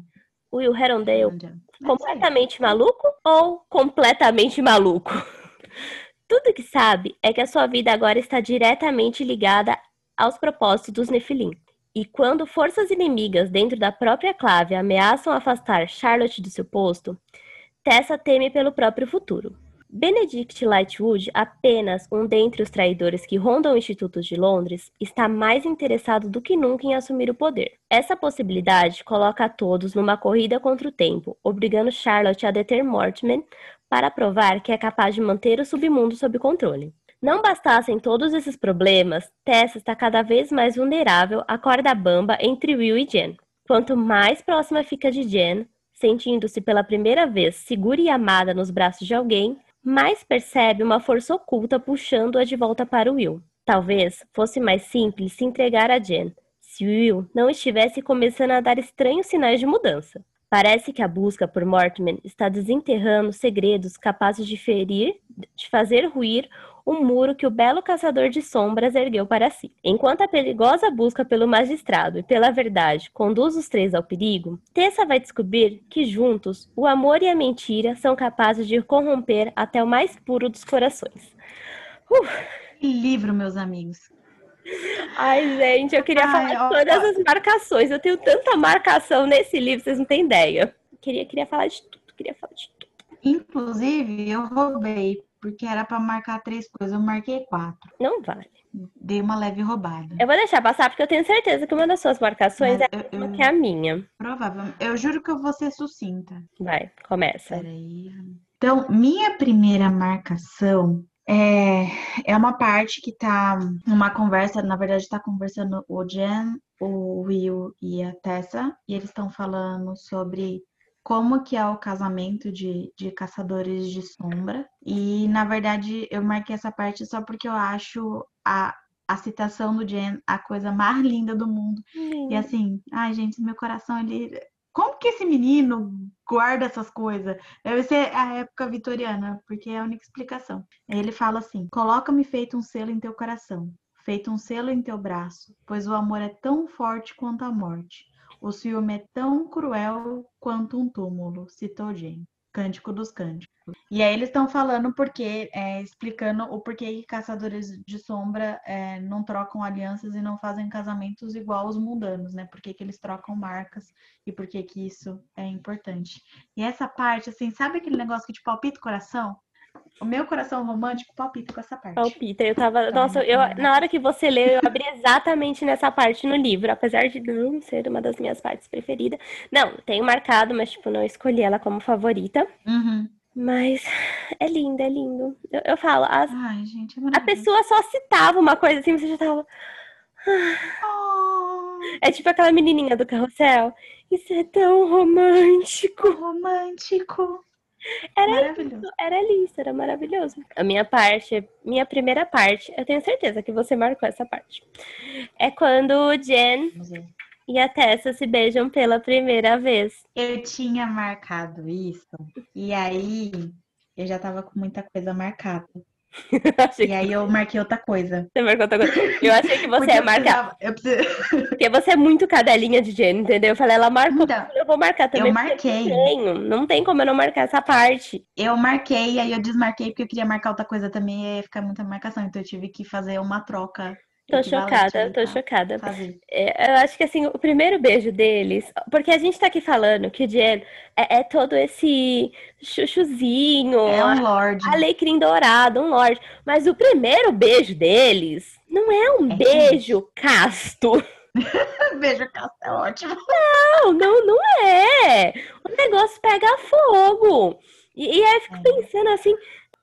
Will Herondale completamente maluco ou completamente maluco? Tudo que sabe é que a sua vida agora está diretamente ligada aos propósitos dos Nefilim. E quando forças inimigas dentro da própria clave ameaçam afastar Charlotte do seu posto, Tessa teme pelo próprio futuro. Benedict Lightwood, apenas um dentre os traidores que rondam o Instituto de Londres, está mais interessado do que nunca em assumir o poder. Essa possibilidade coloca a todos numa corrida contra o tempo, obrigando Charlotte a deter Mortman para provar que é capaz de manter o submundo sob controle. Não bastassem todos esses problemas, Tessa está cada vez mais vulnerável à corda bamba entre Will e Jen. Quanto mais próxima fica de Jen, sentindo-se pela primeira vez segura e amada nos braços de alguém, mais percebe uma força oculta puxando-a de volta para Will. Talvez fosse mais simples se entregar a Jen, se Will não estivesse começando a dar estranhos sinais de mudança. Parece que a busca por Mortman está desenterrando segredos capazes de ferir, de fazer ruir o muro que o belo caçador de sombras ergueu para si. Enquanto a perigosa busca pelo magistrado e pela verdade conduz os três ao perigo, Tessa vai descobrir que juntos o amor e a mentira são capazes de corromper até o mais puro dos corações. Uh. Livro, meus amigos. Ai, gente, eu queria Ai, falar de todas as marcações. Eu tenho tanta marcação nesse livro, vocês não têm ideia. Queria, queria falar de tudo, queria falar de tudo. Inclusive, eu roubei, porque era para marcar três coisas, eu marquei quatro. Não vale. Dei uma leve roubada. Eu vou deixar passar, porque eu tenho certeza que uma das suas marcações Mas é a mesma que a minha. Provavelmente. Eu juro que eu vou ser sucinta. Vai, começa. Peraí. Então, minha primeira marcação é, é uma parte que tá uma conversa, na verdade tá conversando o Jen, o Will e a Tessa, e eles estão falando sobre como que é o casamento de, de caçadores de sombra. E, na verdade, eu marquei essa parte só porque eu acho a, a citação do Jen a coisa mais linda do mundo. E assim, ai, gente, meu coração, ele como que esse menino guarda essas coisas? Deve ser a época vitoriana, porque é a única explicação. Ele fala assim: Coloca-me feito um selo em teu coração, feito um selo em teu braço, pois o amor é tão forte quanto a morte. O ciúme é tão cruel quanto um túmulo, citou Jane. Cântico dos Cânticos. E aí eles estão falando porque, é, explicando o porquê caçadores de sombra é, não trocam alianças e não fazem casamentos igual os mundanos, né? Por que, que eles trocam marcas e por que, que isso é importante. E essa parte, assim, sabe aquele negócio que te palpita o coração? O meu coração romântico palpita com essa parte. Palpita, eu tava. Tá nossa, eu, na hora que você leu, eu abri exatamente nessa parte no livro, apesar de não ser uma das minhas partes preferidas. Não, tenho marcado, mas, tipo, não escolhi ela como favorita. Uhum. Mas é lindo, é lindo. Eu, eu falo, as, Ai, gente, é a pessoa só citava uma coisa assim, você já tava. Oh. É tipo aquela menininha do carrossel. Isso é tão romântico. Romântico. Era isso, era isso, era maravilhoso. A minha parte, minha primeira parte, eu tenho certeza que você marcou essa parte. É quando o Jen e a Tessa se beijam pela primeira vez. Eu tinha marcado isso, e aí eu já tava com muita coisa marcada. e aí eu marquei outra coisa. Você marcou outra coisa. Eu achei que você ia marcar. Eu precisava... Porque você é muito cadelinha de Jenny, entendeu? Eu falei, ela marcou, então, eu vou marcar também. Eu marquei. Não, tenho. não tem como eu não marcar essa parte. Eu marquei, aí eu desmarquei porque eu queria marcar outra coisa também e ia ficar muita marcação. Então eu tive que fazer uma troca Tô chocada, tô chocada. É, eu acho que assim, o primeiro beijo deles, porque a gente tá aqui falando que o Jen é, é todo esse chuchuzinho, é um lord. alecrim dourado, um lord. Mas o primeiro beijo deles não é um é beijo casto. beijo casto é ótimo. Não, não, não é. O negócio pega fogo. E, e aí eu fico é. pensando assim,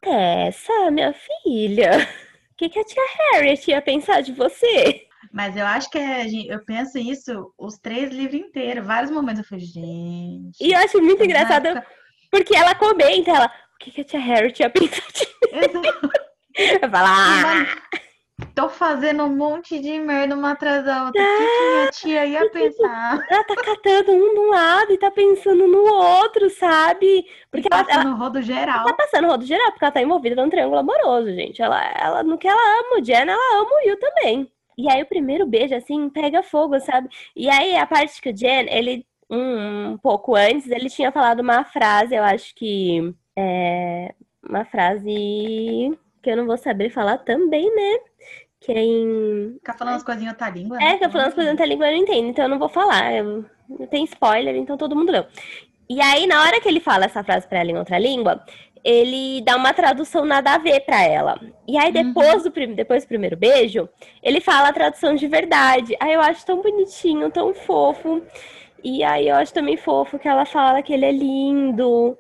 essa minha filha que, que a tia Harriet ia pensar de você? Mas eu acho que é, eu penso isso os três livros inteiros. Vários momentos eu falei, gente. E eu acho muito engraçado época... porque ela comenta, ela, o que, que a tia Harriet ia pensar de mim? Eu falo, ah. Tô fazendo um monte de merda uma atrás da outra. O que, que minha tia ia pensar? Ela tá catando um de um lado e tá pensando no outro, sabe? Porque ela, passando ela, rodo geral. Tá passando rodo geral, porque ela tá envolvida num triângulo amoroso, gente. Ela, ela, no que ela ama o Jen, ela ama o Will também. E aí o primeiro beijo, assim, pega fogo, sabe? E aí a parte que o Jen, ele, um, um pouco antes, ele tinha falado uma frase, eu acho que. É, uma frase que eu não vou saber falar também, né? Que é. Ficar falando as coisinhas outra língua. É, ficar falando as coisinhas em outra língua eu não entendo, então eu não vou falar. Eu... Tem spoiler, então todo mundo leu. E aí, na hora que ele fala essa frase pra ela em outra língua, ele dá uma tradução nada a ver pra ela. E aí, depois, uhum. do, depois do primeiro beijo, ele fala a tradução de verdade. Aí eu acho tão bonitinho, tão fofo. E aí eu acho também fofo que ela fala que ele é lindo.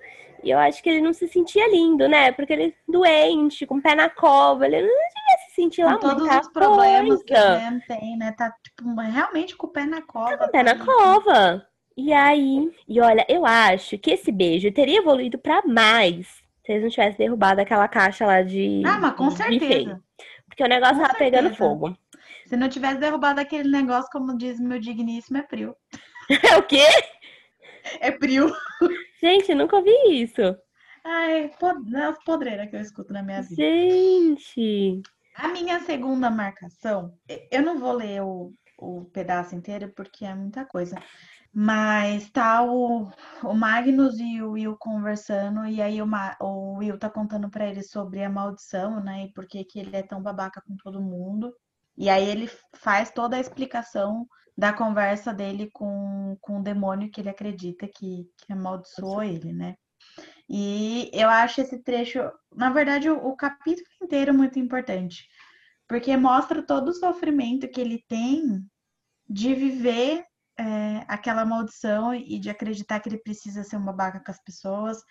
E eu acho que ele não se sentia lindo, né? Porque ele é doente, com o pé na cova, ele não devia se sentir lá com todos os problemas coisa. que o tem, né? Tá tipo, realmente com o pé na cova. Tá com o pé na cova. E aí, e olha, eu acho que esse beijo teria evoluído para mais se eles não tivessem derrubado aquela caixa lá de. Ah, mas com certeza. Porque o negócio com tava certeza. pegando fogo. Se não tivesse derrubado aquele negócio, como diz meu digníssimo, é frio. É o quê? É frio. Gente, nunca ouvi isso. Ai, é as podreiras que eu escuto na minha vida. Gente! A minha segunda marcação, eu não vou ler o, o pedaço inteiro porque é muita coisa. Mas tá o, o Magnus e o Will conversando, e aí o, Ma, o Will tá contando para ele sobre a maldição, né? E por que, que ele é tão babaca com todo mundo. E aí ele faz toda a explicação da conversa dele com, com o demônio que ele acredita que, que amaldiçoou ele, né? E eu acho esse trecho, na verdade, o, o capítulo inteiro muito importante, porque mostra todo o sofrimento que ele tem de viver é, aquela maldição e de acreditar que ele precisa ser uma babaca com as pessoas,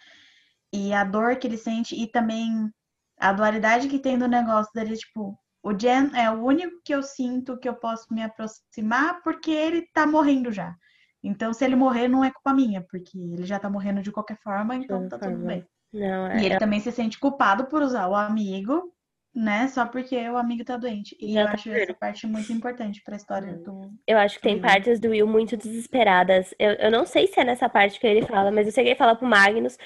e a dor que ele sente, e também a dualidade que tem do negócio dele, tipo, o Jen é o único que eu sinto que eu posso me aproximar porque ele tá morrendo já. Então, se ele morrer, não é culpa minha, porque ele já tá morrendo de qualquer forma, então tá tudo bem. Não, é... E ele é também se sente culpado por usar o amigo, né? Só porque o amigo tá doente. E eu acho essa parte muito importante pra história do. Eu acho que tem partes do Will muito desesperadas. Eu, eu não sei se é nessa parte que ele fala, mas eu sei que ele fala pro Magnus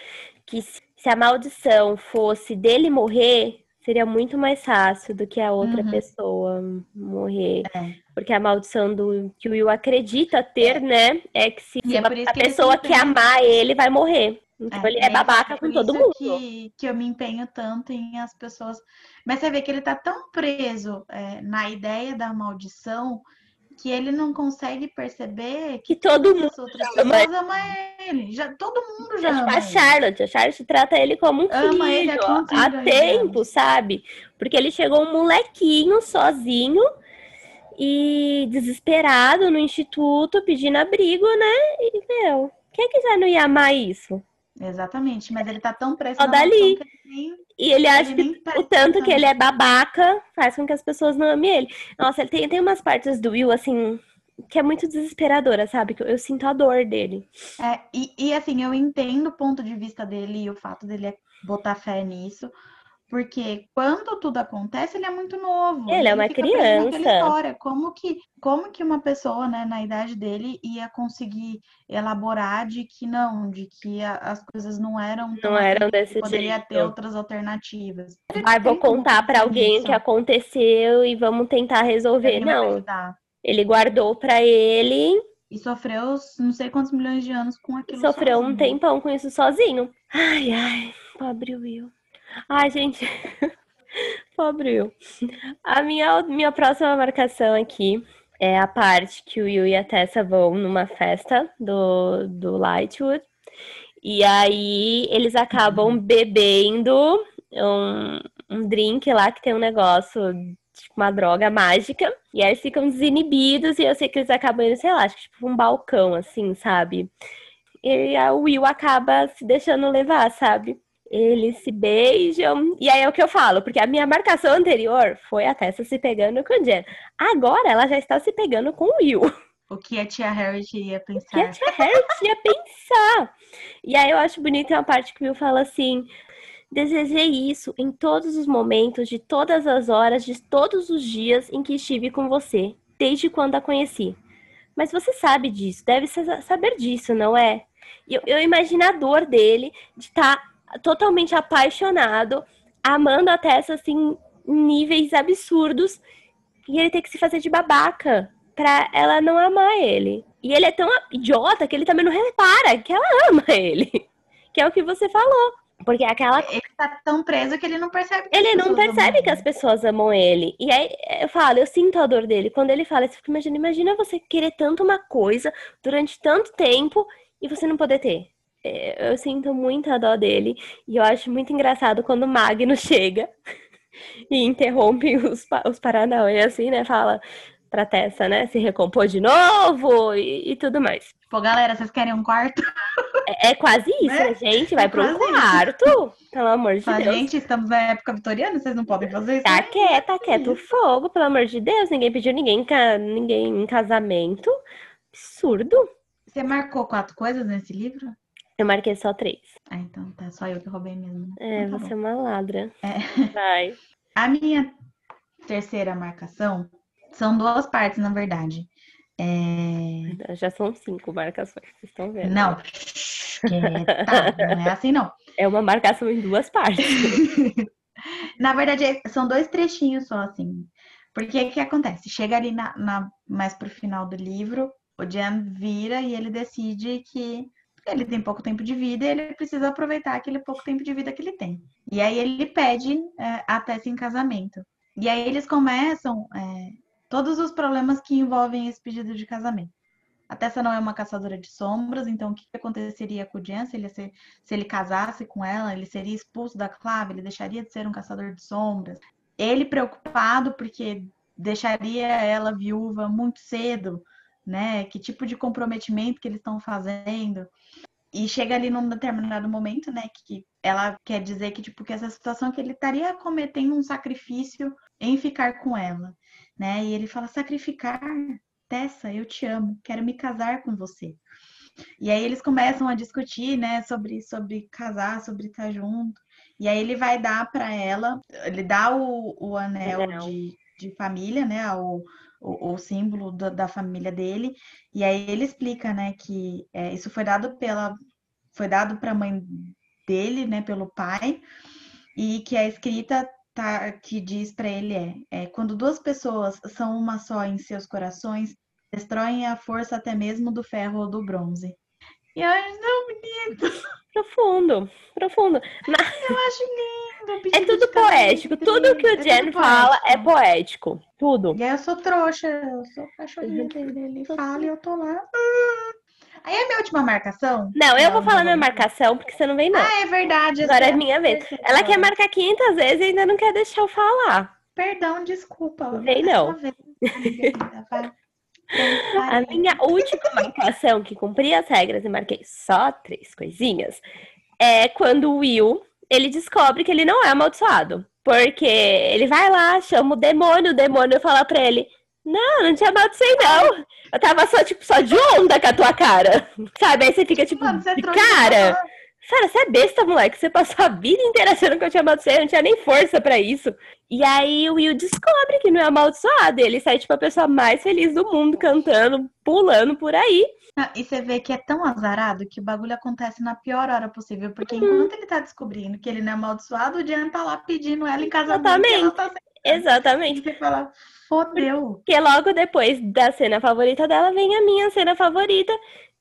que se a maldição fosse dele morrer, seria muito mais fácil do que a outra uhum. pessoa morrer. É. Porque a maldição do que o Will acredita ter, é. né, é que se, é a pessoa que, amar ele vai morrer. Então é, ele é babaca com todo mundo. Que, que eu me empenho tanto em as pessoas. Mas você vê que ele tá tão preso é, na ideia da maldição que ele não consegue perceber que, que todo mundo outras pessoas ama ele. Já, todo mundo já ama. A Charlotte, a Charlotte trata ele como um ama filho ele há tempo, sabe? Porque ele chegou um molequinho sozinho e desesperado no instituto pedindo abrigo, né? E, meu, quem é que já não ia amar isso? Exatamente, mas ele tá tão preso Ó, dali. Ele e ele acha ele que o tanto que ele é babaca faz com que as pessoas não amem ele. Nossa, ele tem, tem umas partes do Will, assim, que é muito desesperadora, sabe? Que eu, eu sinto a dor dele. É, e, e assim, eu entendo o ponto de vista dele e o fato dele é botar fé nisso. Porque quando tudo acontece, ele é muito novo. Ele é uma criança. Como que, como que uma pessoa, né, na idade dele, ia conseguir elaborar de que não, de que a, as coisas não eram não eram assim, desse poderia jeito. ter outras alternativas. Ai, vou contar para alguém o que aconteceu e vamos tentar resolver. Ele não. Ele guardou para ele e sofreu não sei quantos milhões de anos com aquilo. Sofreu sozinho. um tempão com isso sozinho. Ai, ai, pobre Will. Ai, gente. Pobre Will. A minha, minha próxima marcação aqui é a parte que o Will e a Tessa vão numa festa do, do Lightwood. E aí eles acabam uhum. bebendo um, um drink lá que tem um negócio, tipo uma droga mágica. E aí eles ficam desinibidos e eu sei que eles acabam indo, sei lá, acho que tipo um balcão, assim, sabe? E a Will acaba se deixando levar, sabe? Eles se beijam. E aí é o que eu falo, porque a minha marcação anterior foi a Tessa se pegando com o Jen. Agora ela já está se pegando com o Will. O que a tia Harriet ia pensar. O que a tia Harriet ia pensar. E aí eu acho bonito uma parte que o Will fala assim: Desejei isso em todos os momentos, de todas as horas, de todos os dias em que estive com você, desde quando a conheci. Mas você sabe disso, deve saber disso, não é? Eu, eu imagino a dor dele de estar tá totalmente apaixonado, amando a Tessa, assim, níveis absurdos, e ele tem que se fazer de babaca pra ela não amar ele. E ele é tão idiota que ele também não repara que ela ama ele. Que é o que você falou. Porque aquela. Ele tá tão preso que ele não percebe que Ele não percebe que as pessoas amam ele. E aí eu falo, eu sinto a dor dele. Quando ele fala, eu fico imagina, imagina você querer tanto uma coisa durante tanto tempo e você não poder ter. É, eu sinto muita dó dele. E eu acho muito engraçado quando o Magno chega e interrompe os, os Paranauê, assim, né? Fala pra Tessa, né? Se recompor de novo e, e tudo mais. Pô, galera, vocês querem um quarto? É, é quase isso, né? gente? Vai é pro um quarto. Isso. Pelo amor de Deus. Gente, estamos na época vitoriana, vocês não podem fazer isso. Tá né? quieto, tá quieto. Fogo, pelo amor de Deus. Ninguém pediu ninguém, ninguém em casamento. Absurdo. Você marcou quatro coisas nesse livro? Eu marquei só três. Ah, então tá só eu que roubei mesmo. Né? É, então, tá você bom. é uma ladra. É. Vai. A minha terceira marcação são duas partes, na verdade. É... Já são cinco marcações, vocês estão vendo. Não, tá, não é assim não. É uma marcação em duas partes. na verdade, são dois trechinhos só, assim. Porque o que acontece? Chega ali na, na, mais pro final do livro, o Jan vira e ele decide que ele tem pouco tempo de vida e ele precisa aproveitar aquele pouco tempo de vida que ele tem. E aí ele pede é, a Tessa em casamento. E aí eles começam é, todos os problemas que envolvem esse pedido de casamento. A Tessa não é uma caçadora de sombras, então o que aconteceria com o Jan se ele, se, se ele casasse com ela? Ele seria expulso da clave, ele deixaria de ser um caçador de sombras. Ele preocupado porque deixaria ela viúva muito cedo, né? Que tipo de comprometimento que eles estão fazendo? E chega ali num determinado momento, né, que ela quer dizer que tipo que essa situação que ele estaria cometendo um sacrifício em ficar com ela, né? E ele fala sacrificar, Tessa, eu te amo, quero me casar com você. E aí eles começam a discutir, né, sobre sobre casar, sobre estar junto. E aí ele vai dar para ela, ele dá o, o anel de, de família, né, o, o, o símbolo do, da família dele. E aí ele explica, né, que é, isso foi dado pela, foi dado para a mãe dele, né, pelo pai, e que a escrita tá, que diz para ele é, é quando duas pessoas são uma só em seus corações, destroem a força até mesmo do ferro ou do bronze. E eu acho tão bonito. Profundo, profundo. Eu acho lindo. É tudo poético. Tudo que o é Jen fala é poético. Tudo. E aí eu sou trouxa, eu sou cachorrinho dele. Ele fala e eu tô lá. Ah. Aí é minha última marcação? Não, eu não, vou falar minha marcação, porque você não vem, não. Ah, é verdade. Agora é minha vez. Ela quer marcar 500 vezes e ainda não quer deixar eu falar. Perdão, desculpa. Vem, não. A minha última marcação, que cumpri as regras e marquei só três coisinhas, é quando o Will ele descobre que ele não é amaldiçoado. Porque ele vai lá, chama o demônio, o demônio fala pra ele: Não, não te amaldiçoei, não. Eu tava só, tipo, só de onda com a tua cara. Sabe? Aí você fica tipo, Mano, você cara. Cara, você é besta, moleque. Você passou a vida inteira achando que eu tinha amaldiçoado, não tinha nem força para isso. E aí o Will descobre que não é amaldiçoado. Ele sai, tipo, a pessoa mais feliz do mundo, cantando, pulando por aí. Ah, e você vê que é tão azarado que o bagulho acontece na pior hora possível. Porque uhum. enquanto ele tá descobrindo que ele não é amaldiçoado, o Diana tá lá pedindo ela em casamento. Exatamente. Tá Exatamente. E você fala, fodeu. Porque logo depois da cena favorita dela, vem a minha cena favorita,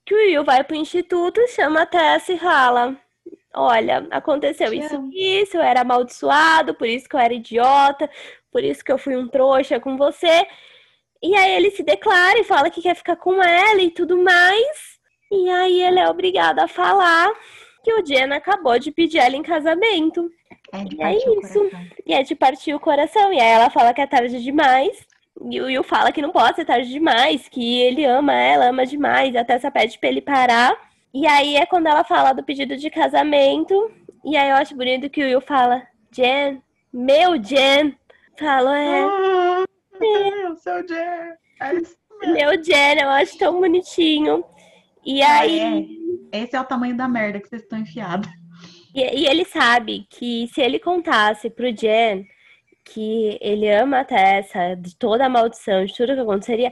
que o Will vai pro instituto, chama a Tess e rala. Olha, aconteceu isso e isso, eu era amaldiçoado, por isso que eu era idiota, por isso que eu fui um trouxa com você. E aí ele se declara e fala que quer ficar com ela e tudo mais. E aí ele é obrigado a falar que o Jen acabou de pedir ela em casamento. É de e é isso. E é de partir o coração. E aí ela fala que é tarde demais. E o Will fala que não pode ser tarde demais, que ele ama ela, ama demais, até essa pede pra ele parar. E aí é quando ela fala do pedido de casamento. E aí eu acho bonito que o Will fala, Jen, meu Jen. Falo, é. Ah, é. Seu Jen. É meu Jen, eu acho tão bonitinho. E ah, aí. É. Esse é o tamanho da merda que vocês estão enfiados. E, e, ele sabe que se ele contasse pro Jen que ele ama a Tessa, de toda a maldição, de tudo que aconteceria,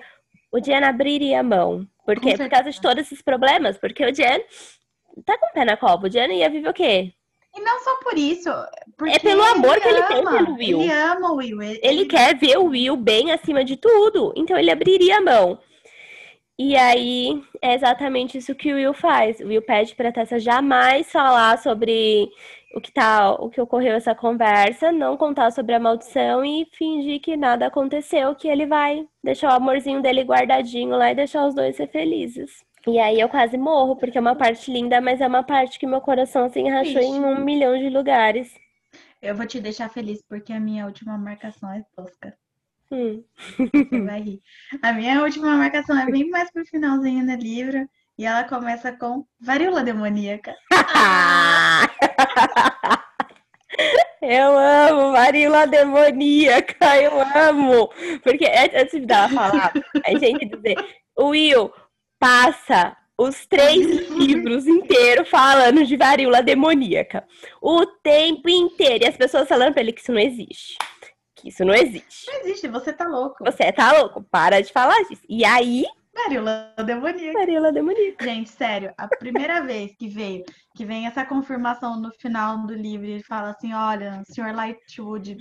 o Jen abriria a mão. Por quê? Por causa de todos esses problemas. Porque o Jen tá com o pé na cova. O Jen ia viver o quê? E não só por isso. É pelo amor ele que ele ama, tem pelo Will. Ele ama o Will. Ele, ele quer ver o Will bem acima de tudo. Então ele abriria a mão. E aí é exatamente isso que o Will faz. O Will pede pra Tessa jamais falar sobre o que tá, o que ocorreu essa conversa, não contar sobre a maldição e fingir que nada aconteceu, que ele vai deixar o amorzinho dele guardadinho lá e deixar os dois ser felizes. E aí eu quase morro, porque é uma parte linda, mas é uma parte que meu coração assim rachou em um milhão de lugares. Eu vou te deixar feliz porque a minha última marcação é tosca. Hum. Você vai rir. A minha última marcação é bem mais pro finalzinho do livro. E ela começa com varíola demoníaca. Eu amo varíola demoníaca, eu amo. Porque antes de dar falar, a gente dizer, o Will passa os três livros inteiros falando de varíola demoníaca. O tempo inteiro. E as pessoas falando pra ele que isso não existe. Que isso não existe. Não existe, você tá louco. Você tá louco, para de falar disso. E aí, Varíola demoníaca. Varíola demoníaca. Gente, sério, a primeira vez que veio, que vem essa confirmação no final do livro, ele fala assim: olha, senhor Lightwood,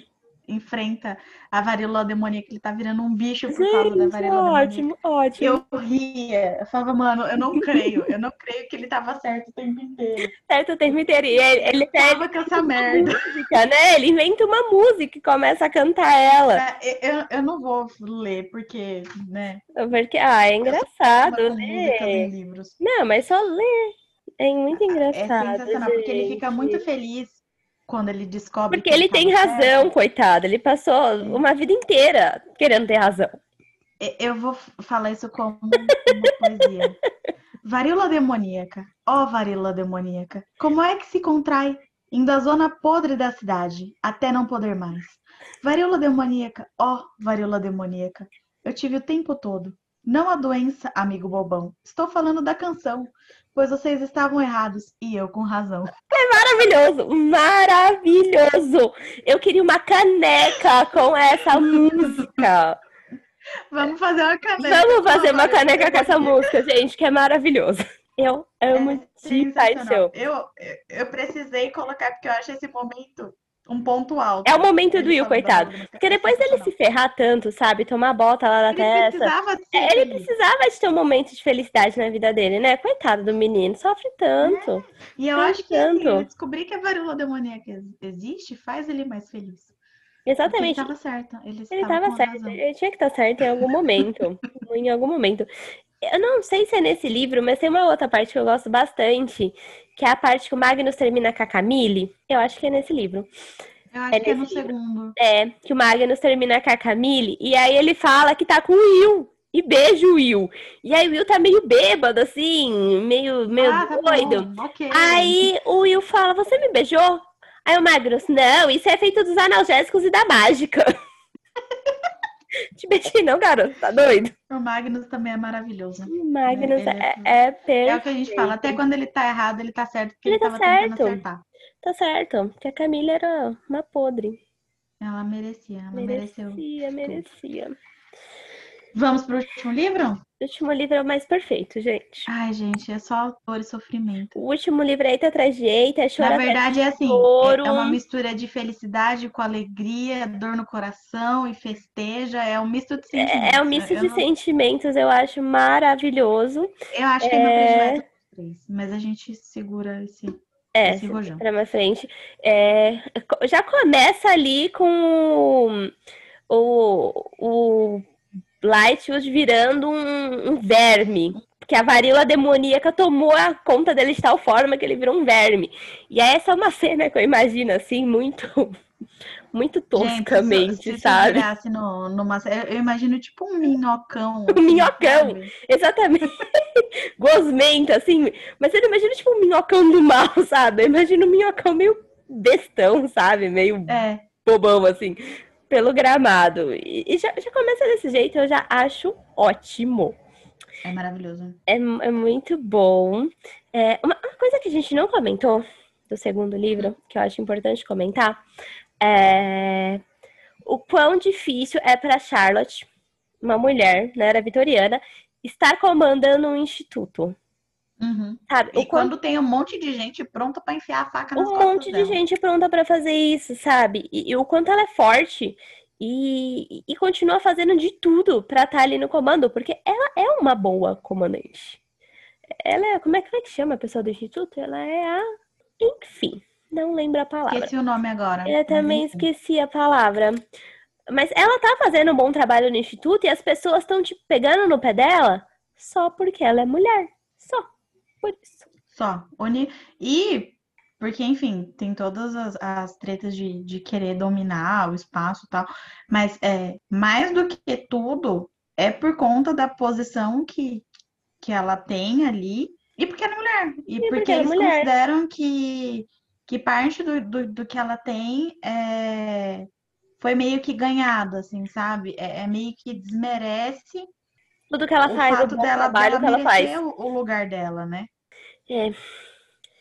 enfrenta a varíola demoníaca, ele tá virando um bicho por Gente, causa da varíola ótimo, demoníaca. Ótimo, Eu ria, eu falava, mano, eu não creio, eu não creio que ele tava certo o tempo inteiro. Certo o tempo inteiro. E ele, ele tava com essa merda. Música, né? Ele inventa uma música e começa a cantar ela. É, eu, eu não vou ler, porque, né? Porque, ah, é engraçado ler. Não, mas só ler. É muito é engraçado. É sensacional, gente. porque ele fica muito feliz quando ele descobre. Porque ele tem razão, certo. coitado. Ele passou uma vida inteira querendo ter razão. Eu vou falar isso como uma poesia. Varíola demoníaca. Ó oh, varíola demoníaca. Como é que se contrai indo à zona podre da cidade, até não poder mais? Varíola demoníaca. Ó oh, varíola demoníaca. Eu tive o tempo todo. Não a doença, amigo bobão. Estou falando da canção pois vocês estavam errados e eu com razão. É maravilhoso, maravilhoso. Eu queria uma caneca com essa música. Vamos fazer uma caneca. Vamos fazer uma caneca com essa música, gente, que é maravilhoso. Eu amo é de paixão. Eu, eu precisei colocar, porque eu acho esse momento um ponto alto. É o momento do Will, coitado. Porque depois dele se ferrar tanto, sabe? Tomar bota lá na ele testa. Precisava é, ele precisava de ter um momento de felicidade na vida dele, né? Coitado do menino, sofre tanto. É. E eu acho que tanto. Assim, descobrir que a varíola demoníaca existe faz ele mais feliz. Exatamente. Ele estava certo. Ele, ele estava certo. Ele tinha que estar certo em algum momento. em algum momento. Eu não sei se é nesse livro, mas tem uma outra parte que eu gosto bastante, que é a parte que o Magnus termina com a Camille. Eu acho que é nesse livro. Eu acho é que é no livro. segundo. É, que o Magnus termina com a Camille, e aí ele fala que tá com o Will. E beijo o Will. E aí o Will tá meio bêbado, assim, meio, meio ah, tá doido. Okay. Aí o Will fala, você me beijou? Aí o Magnus, não, isso é feito dos analgésicos e da mágica. Te beijei não, garoto, tá doido? O Magnus também é maravilhoso. O Magnus é, é, é perfeito. É o que a gente fala, até quando ele tá errado, ele tá certo, porque ele, ele tá tava certo. tentando acertar. Tá certo, porque a Camila era uma podre. Ela merecia, ela merecia, mereceu. Merecia, Vamos pro último livro? O último livro é o mais perfeito, gente. Ai, gente, é só autor e sofrimento. O último livro é Eita atrás de Eita, é Na verdade, é assim, é, é uma mistura de felicidade com alegria, dor no coração e festeja. É um misto de sentimentos. É, é um misto eu de não... sentimentos, eu acho maravilhoso. Eu acho que é, é meu três, mas a gente segura esse. É, esse para mais frente. É, já começa ali com o, o Lightwood virando um, um verme. Porque a varíola demoníaca tomou a conta dele de tal forma que ele virou um verme. E essa é uma cena que eu imagino, assim, muito muito toscamente, Gente, se, sabe? Se no, numa, eu imagino tipo um minhocão. Um minhocão, sabe? exatamente. Gosmento, assim. Mas eu imagino tipo um minhocão do mal, sabe? Eu imagino um minhocão meio bestão, sabe? Meio é. bobão, assim pelo gramado. E, já, já começa desse jeito, eu já acho ótimo. É maravilhoso. É, é muito bom. É, uma, uma, coisa que a gente não comentou do segundo livro, que eu acho importante comentar, é o quão difícil é para Charlotte, uma mulher, né, era vitoriana, estar comandando um instituto. Uhum. Sabe? E quando... quando... tem um monte de gente pronta para enfiar a faca nas Um monte dela. de gente pronta para fazer isso, sabe? E, e, o quanto ela é forte e, e continua fazendo de tudo para estar tá ali no comando, porque ela é uma boa comandante. Ela é. Como é que, que chama a pessoa do instituto? Ela é a. Enfim, não lembro a palavra. Esqueci o nome agora. Eu também esqueci a palavra. Mas ela tá fazendo um bom trabalho no instituto e as pessoas estão, tipo, pegando no pé dela só porque ela é mulher. Só por isso. Só. E porque, enfim, tem todas as, as tretas de, de querer dominar o espaço e tal. Mas é, mais do que tudo, é por conta da posição que, que ela tem ali. E porque é mulher. E, e porque, porque é eles mulher. consideram que, que parte do, do, do que ela tem é, foi meio que ganhado, assim, sabe? É, é meio que desmerece tudo que ela o faz, fato o dela, trabalho dela que ela faz. O, o lugar dela, né? É.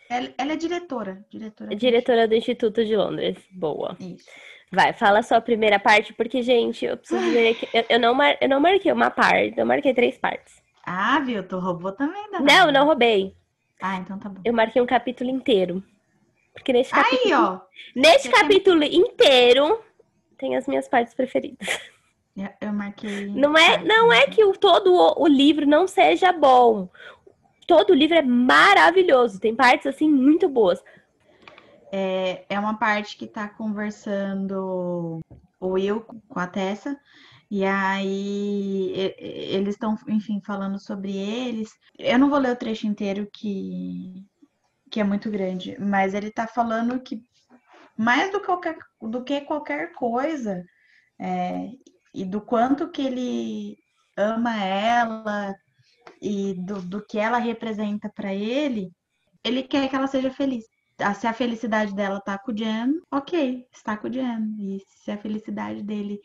Ela, ela é diretora. Diretora, é diretora do Instituto de Londres. Boa. Isso. Vai, fala só a primeira parte, porque, gente, eu preciso dizer que eu, eu, não, mar, eu não marquei uma parte, eu marquei três partes. Ah, viu? Tu roubou também, Dana. Não, não roubei. Ah, então tá bom. Eu marquei um capítulo inteiro. Porque nesse Aí, capítulo. ó. Neste capítulo inteiro tem as minhas partes preferidas. Eu marquei. Não é, não é que o, todo o, o livro não seja bom. Todo o livro é maravilhoso. Tem partes assim muito boas. É, é uma parte que tá conversando o Will com a Tessa. E aí eles estão, enfim, falando sobre eles. Eu não vou ler o trecho inteiro que, que é muito grande, mas ele tá falando que mais do que qualquer, do que qualquer coisa, é, e do quanto que ele ama ela e do, do que ela representa para ele, ele quer que ela seja feliz. Ah, se a felicidade dela tá com o Jen, ok, está com o Jen. E se a felicidade dele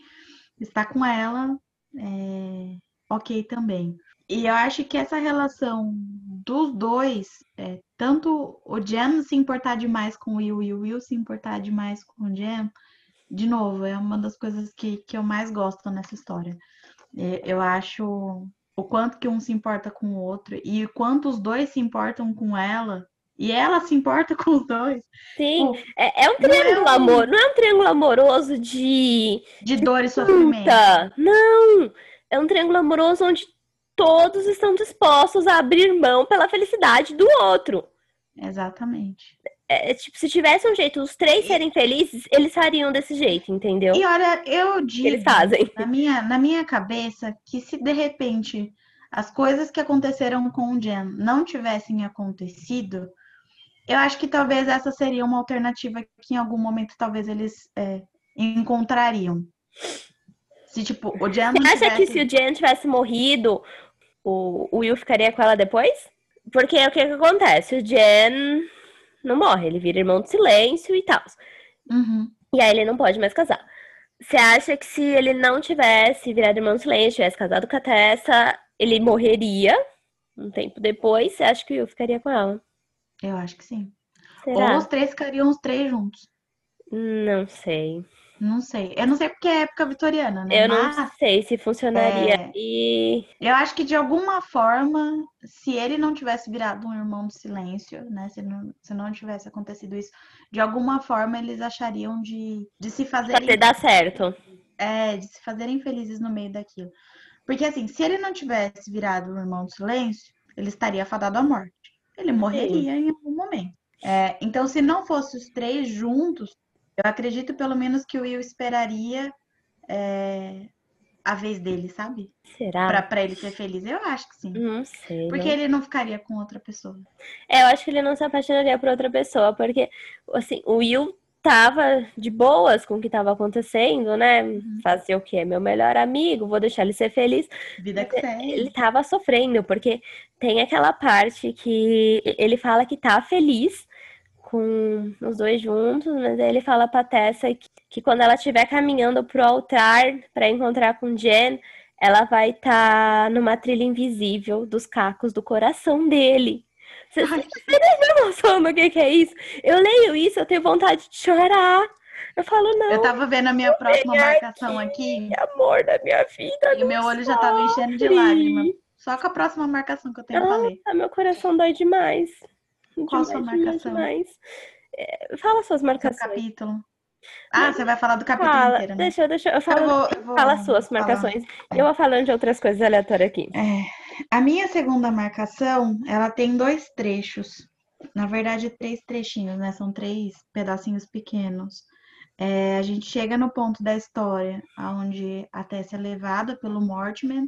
está com ela, é, ok também. E eu acho que essa relação dos dois, é, tanto o Jen se importar demais com o Will e o Will se importar demais com o Jen, de novo, é uma das coisas que, que eu mais gosto nessa história. É, eu acho o quanto que um se importa com o outro e o quanto os dois se importam com ela e ela se importa com os dois. Sim, Pô, é, é, um triângulo não é um... amor, não é um triângulo amoroso de. De dor e sofrimento. Não! É um triângulo amoroso onde todos estão dispostos a abrir mão pela felicidade do outro. Exatamente. É, tipo, se tivesse um jeito os três serem felizes, eles fariam desse jeito, entendeu? E olha, eu digo eles fazem. Na minha, na minha cabeça que se de repente as coisas que aconteceram com o Jen não tivessem acontecido, eu acho que talvez essa seria uma alternativa que em algum momento talvez eles é, encontrariam. Se tipo, o Jen Você acha tivesse... que se o Jen tivesse morrido, o, o Will ficaria com ela depois? Porque o que, que acontece? O Jen não morre, ele vira irmão de silêncio e tal. Uhum. E aí ele não pode mais casar. Você acha que se ele não tivesse virado irmão de silêncio, tivesse casado com a Tessa, ele morreria um tempo depois? Você acha que o Will ficaria com ela? Eu acho que sim. Será? Ou os três ficariam os três juntos. Não sei. Não sei. Eu não sei porque é época vitoriana, né? Eu Mas, não sei se funcionaria. É... E... Eu acho que de alguma forma, se ele não tivesse virado um irmão do silêncio, né? Se não, se não tivesse acontecido isso, de alguma forma eles achariam de, de se fazerem. Fazer dar certo. É, de se fazerem felizes no meio daquilo. Porque assim, se ele não tivesse virado um irmão do silêncio, ele estaria fadado à morte ele morreria Sim. em algum momento. É, então, se não fosse os três juntos, eu acredito pelo menos que o Will esperaria é, a vez dele, sabe? Será? Pra, pra ele ser feliz. Eu acho que sim. Não sei. Porque não. ele não ficaria com outra pessoa. É, eu acho que ele não se apaixonaria por outra pessoa, porque, assim, o Will tava de boas com o que estava acontecendo, né? Uhum. Fazer o que é meu melhor amigo, vou deixar ele ser feliz. Vida que segue. Ele tava sofrendo, porque tem aquela parte que ele fala que tá feliz com os dois juntos, mas aí ele fala pra Tessa que, que quando ela estiver caminhando pro altar para encontrar com Jen, ela vai estar tá numa trilha invisível dos cacos do coração dele. Você, Ai, você tem noção do que, que é isso? Eu leio isso, eu tenho vontade de chorar. Eu falo, não. Eu tava vendo a minha próxima marcação aqui. aqui. Amor da minha vida. E o meu olho já tava enchendo de lágrimas. Só com a próxima marcação que eu tenho ah, pra ler. Meu coração dói demais. Qual demais, sua marcação? Demais. É, fala suas marcações. Seu capítulo. Ah, você vai falar do capítulo fala, inteiro, né? Deixa, deixa eu falo. Eu vou, eu vou fala suas marcações. Falar. Eu vou falando de outras coisas aleatórias aqui. É, a minha segunda marcação, ela tem dois trechos. Na verdade, três trechinhos, né? São três pedacinhos pequenos. É, a gente chega no ponto da história onde a Tessa é levada pelo Mortimer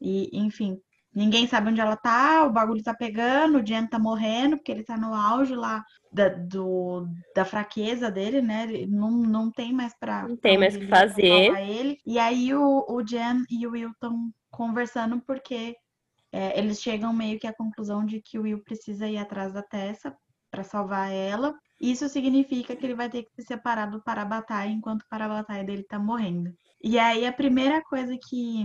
e, enfim, Ninguém sabe onde ela tá, o bagulho tá pegando, o Jen tá morrendo, porque ele tá no auge lá da, do, da fraqueza dele, né? Ele não, não tem mais pra. Não tem mais o que fazer. Ele. E aí o, o Jen e o Will estão conversando porque é, eles chegam meio que à conclusão de que o Will precisa ir atrás da Tessa para salvar ela. Isso significa que ele vai ter que se separar do Parabatai enquanto o Parabatai dele tá morrendo. E aí a primeira coisa que,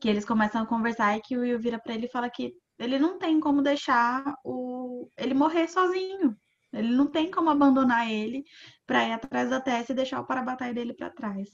que eles começam a conversar é que o Will vira para ele e fala que ele não tem como deixar o ele morrer sozinho. Ele não tem como abandonar ele para ir atrás da Tessa e deixar o parabatai dele para trás.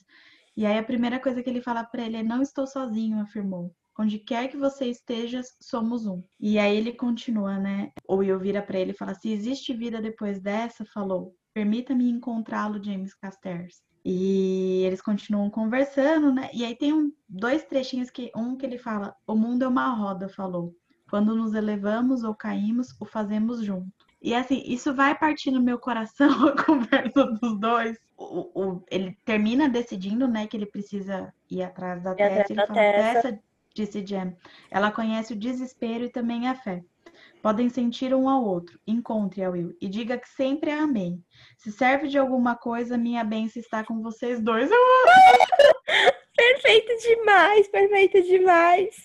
E aí a primeira coisa que ele fala para ele é: "Não estou sozinho", afirmou. Onde quer que você esteja, somos um. E aí ele continua, né? O Will vira para ele e fala: "Se existe vida depois dessa", falou: "Permita-me encontrá-lo, James Casters". E eles continuam conversando, né? E aí tem um, dois trechinhos que um que ele fala: "O mundo é uma roda", falou. Quando nos elevamos ou caímos, o fazemos junto. E assim, isso vai partir no meu coração a conversa dos dois. O, o, ele termina decidindo, né, que ele precisa ir atrás da Tessa. Ele fala, Tessa, disse Jem, ela conhece o desespero e também a fé. Podem sentir um ao outro. Encontre a Will e diga que sempre a amei. Se serve de alguma coisa, minha bênção está com vocês dois. perfeito demais, perfeito demais.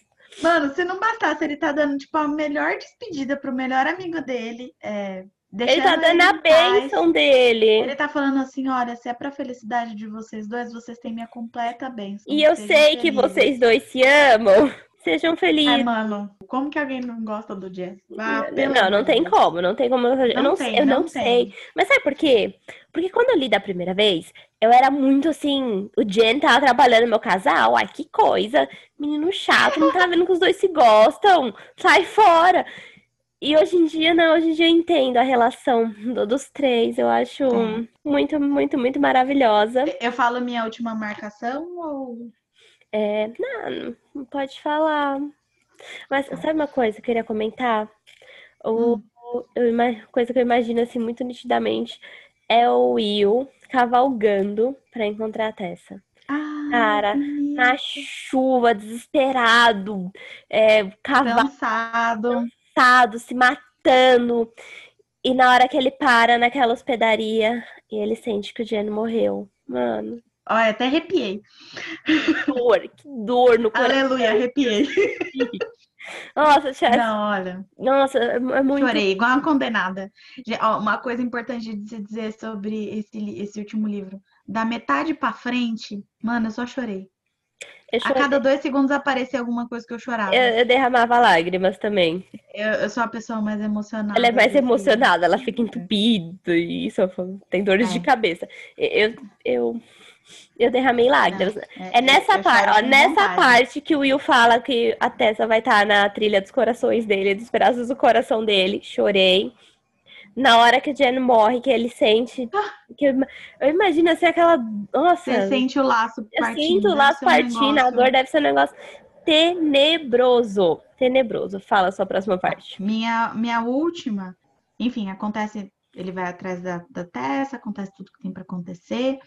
Mano, se não bastasse, ele tá dando, tipo, a melhor despedida pro melhor amigo dele. É, ele tá dando a bênção dele. Ele tá falando assim: olha, se é pra felicidade de vocês dois, vocês têm minha completa bênção. E eu sei felizes. que vocês dois se amam. Sejam felizes. Ai, mano, como que alguém não gosta do Jess? Ah, não, não tem como, não tem como. Eu não, não tem, eu não, não sei. Mas sabe por quê? Porque quando eu li da primeira vez, eu era muito assim. O Jen tava trabalhando no meu casal. Ai, que coisa. Menino chato, não tá vendo que os dois se gostam. Sai fora. E hoje em dia, não, hoje em dia eu entendo a relação do, dos três. Eu acho é. muito, muito, muito maravilhosa. Eu falo minha última marcação ou. É, não, não pode falar. Mas sabe uma coisa que eu queria comentar? O, hum. eu, coisa que eu imagino assim muito nitidamente é o Will cavalgando para encontrar a Tessa. Ah, Cara, na chuva, desesperado, é, cavalo, cansado. Cansado, se matando. E na hora que ele para naquela hospedaria e ele sente que o Jen morreu. Mano. Olha, até arrepiei. Que dor, que dor no coração. Aleluia, arrepiei. Nossa, chefe. Não, olha. Nossa, é, é muito. Chorei, igual uma condenada. Uma coisa importante de se dizer sobre esse, esse último livro. Da metade pra frente, mano, eu só chorei. A cada dois segundos aparecia alguma coisa que eu chorava. Eu, eu derramava lágrimas também. Eu, eu, sou a pessoa mais emocionada. Ela é mais emocionada, ela fica entupida e só tem dores é. de cabeça. Eu, eu eu derramei lágrimas. é, é, nessa, par ó, nessa parte que o Will fala que a Tessa vai estar tá na trilha dos corações dele, dos pedaços do coração dele. Chorei. Na hora que a Jen morre, que ele sente. Que eu, eu imagino assim aquela. Nossa. Você sente o laço partindo. Eu sinto o laço partindo, um a dor deve ser um negócio tenebroso. Tenebroso. Fala a sua próxima parte. Minha, minha última. Enfim, acontece. Ele vai atrás da, da Tessa, acontece tudo que tem para acontecer.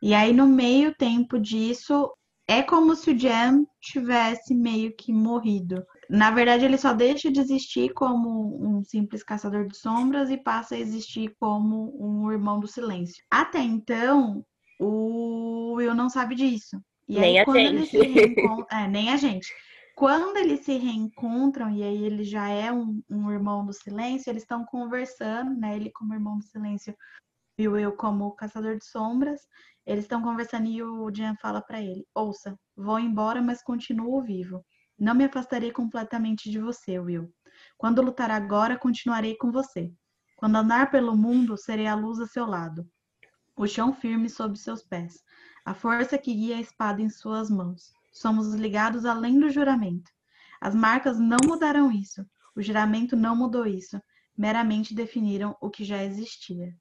E aí, no meio tempo disso, é como se o Jam tivesse meio que morrido. Na verdade, ele só deixa de existir como um simples caçador de sombras e passa a existir como um irmão do silêncio. Até então, o Will não sabe disso. E nem aí, a gente. É, nem a gente. Quando eles se reencontram, e aí ele já é um, um irmão do silêncio, eles estão conversando, né? Ele como irmão do silêncio e o Will como caçador de sombras. Eles estão conversando e o Jean fala para ele: Ouça, vou embora, mas continuo vivo. Não me afastarei completamente de você, Will. Quando lutar agora, continuarei com você. Quando andar pelo mundo, serei a luz a seu lado. O chão firme sob seus pés. A força que guia a espada em suas mãos. Somos ligados além do juramento. As marcas não mudaram isso. O juramento não mudou isso. Meramente definiram o que já existia.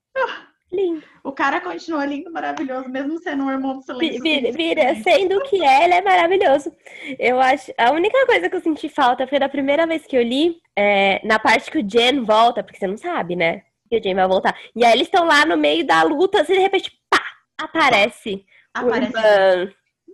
Lindo. O cara continua lindo, maravilhoso, mesmo sendo um irmão do silêncio. Vira, vira sendo o que é, ele é maravilhoso. Eu acho. A única coisa que eu senti falta foi da primeira vez que eu li, é, na parte que o Jen volta, porque você não sabe, né? Que o Jen vai voltar. E aí eles estão lá no meio da luta, assim, de repente, pá! Aparece. Aparece. O irmão,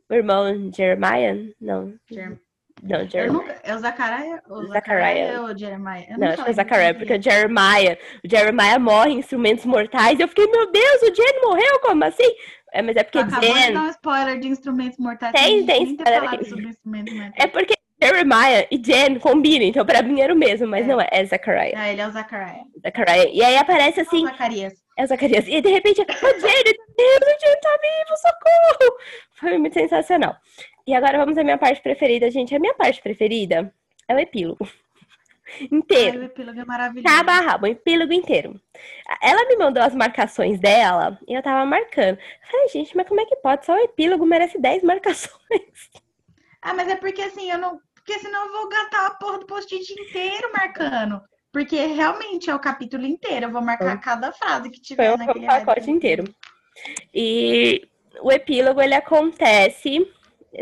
o irmão Jeremiah? Não. Jeremiah. Não, Jeremiah. é o Zachariah? O Zachariah ou o Jeremiah? Eu não, acho que é o Zachariah, porque o Jeremiah, o Jeremiah morre em instrumentos mortais. Eu fiquei, meu Deus, o Jen morreu? Como assim? É, mas é porque Acabou Jen... de dar um spoiler de instrumentos mortais. Tem, tem spoiler aqui. Sobre instrumentos mortais. É porque Jeremiah e Jen combinam, então pra mim era o mesmo, mas é. não é, é Zachariah. Não, ele é o Zachariah. Zachariah. E aí aparece assim. É o Zacarias. É o Zacarias. E de repente, o Jen, Deus, o Jen tá vivo, socorro! Foi muito sensacional. E agora vamos à minha parte preferida, gente. A minha parte preferida é o epílogo. inteiro. Ai, o epílogo é maravilhoso. Cabo a rabo, o epílogo inteiro. Ela me mandou as marcações dela e eu tava marcando. Eu falei, gente, mas como é que pode? Só o epílogo merece 10 marcações. Ah, mas é porque assim, eu não. Porque senão eu vou gastar a porra do post-it inteiro marcando. Porque realmente é o capítulo inteiro. Eu vou marcar cada frase que tiver Foi naquele o pacote inteiro. E o epílogo ele acontece,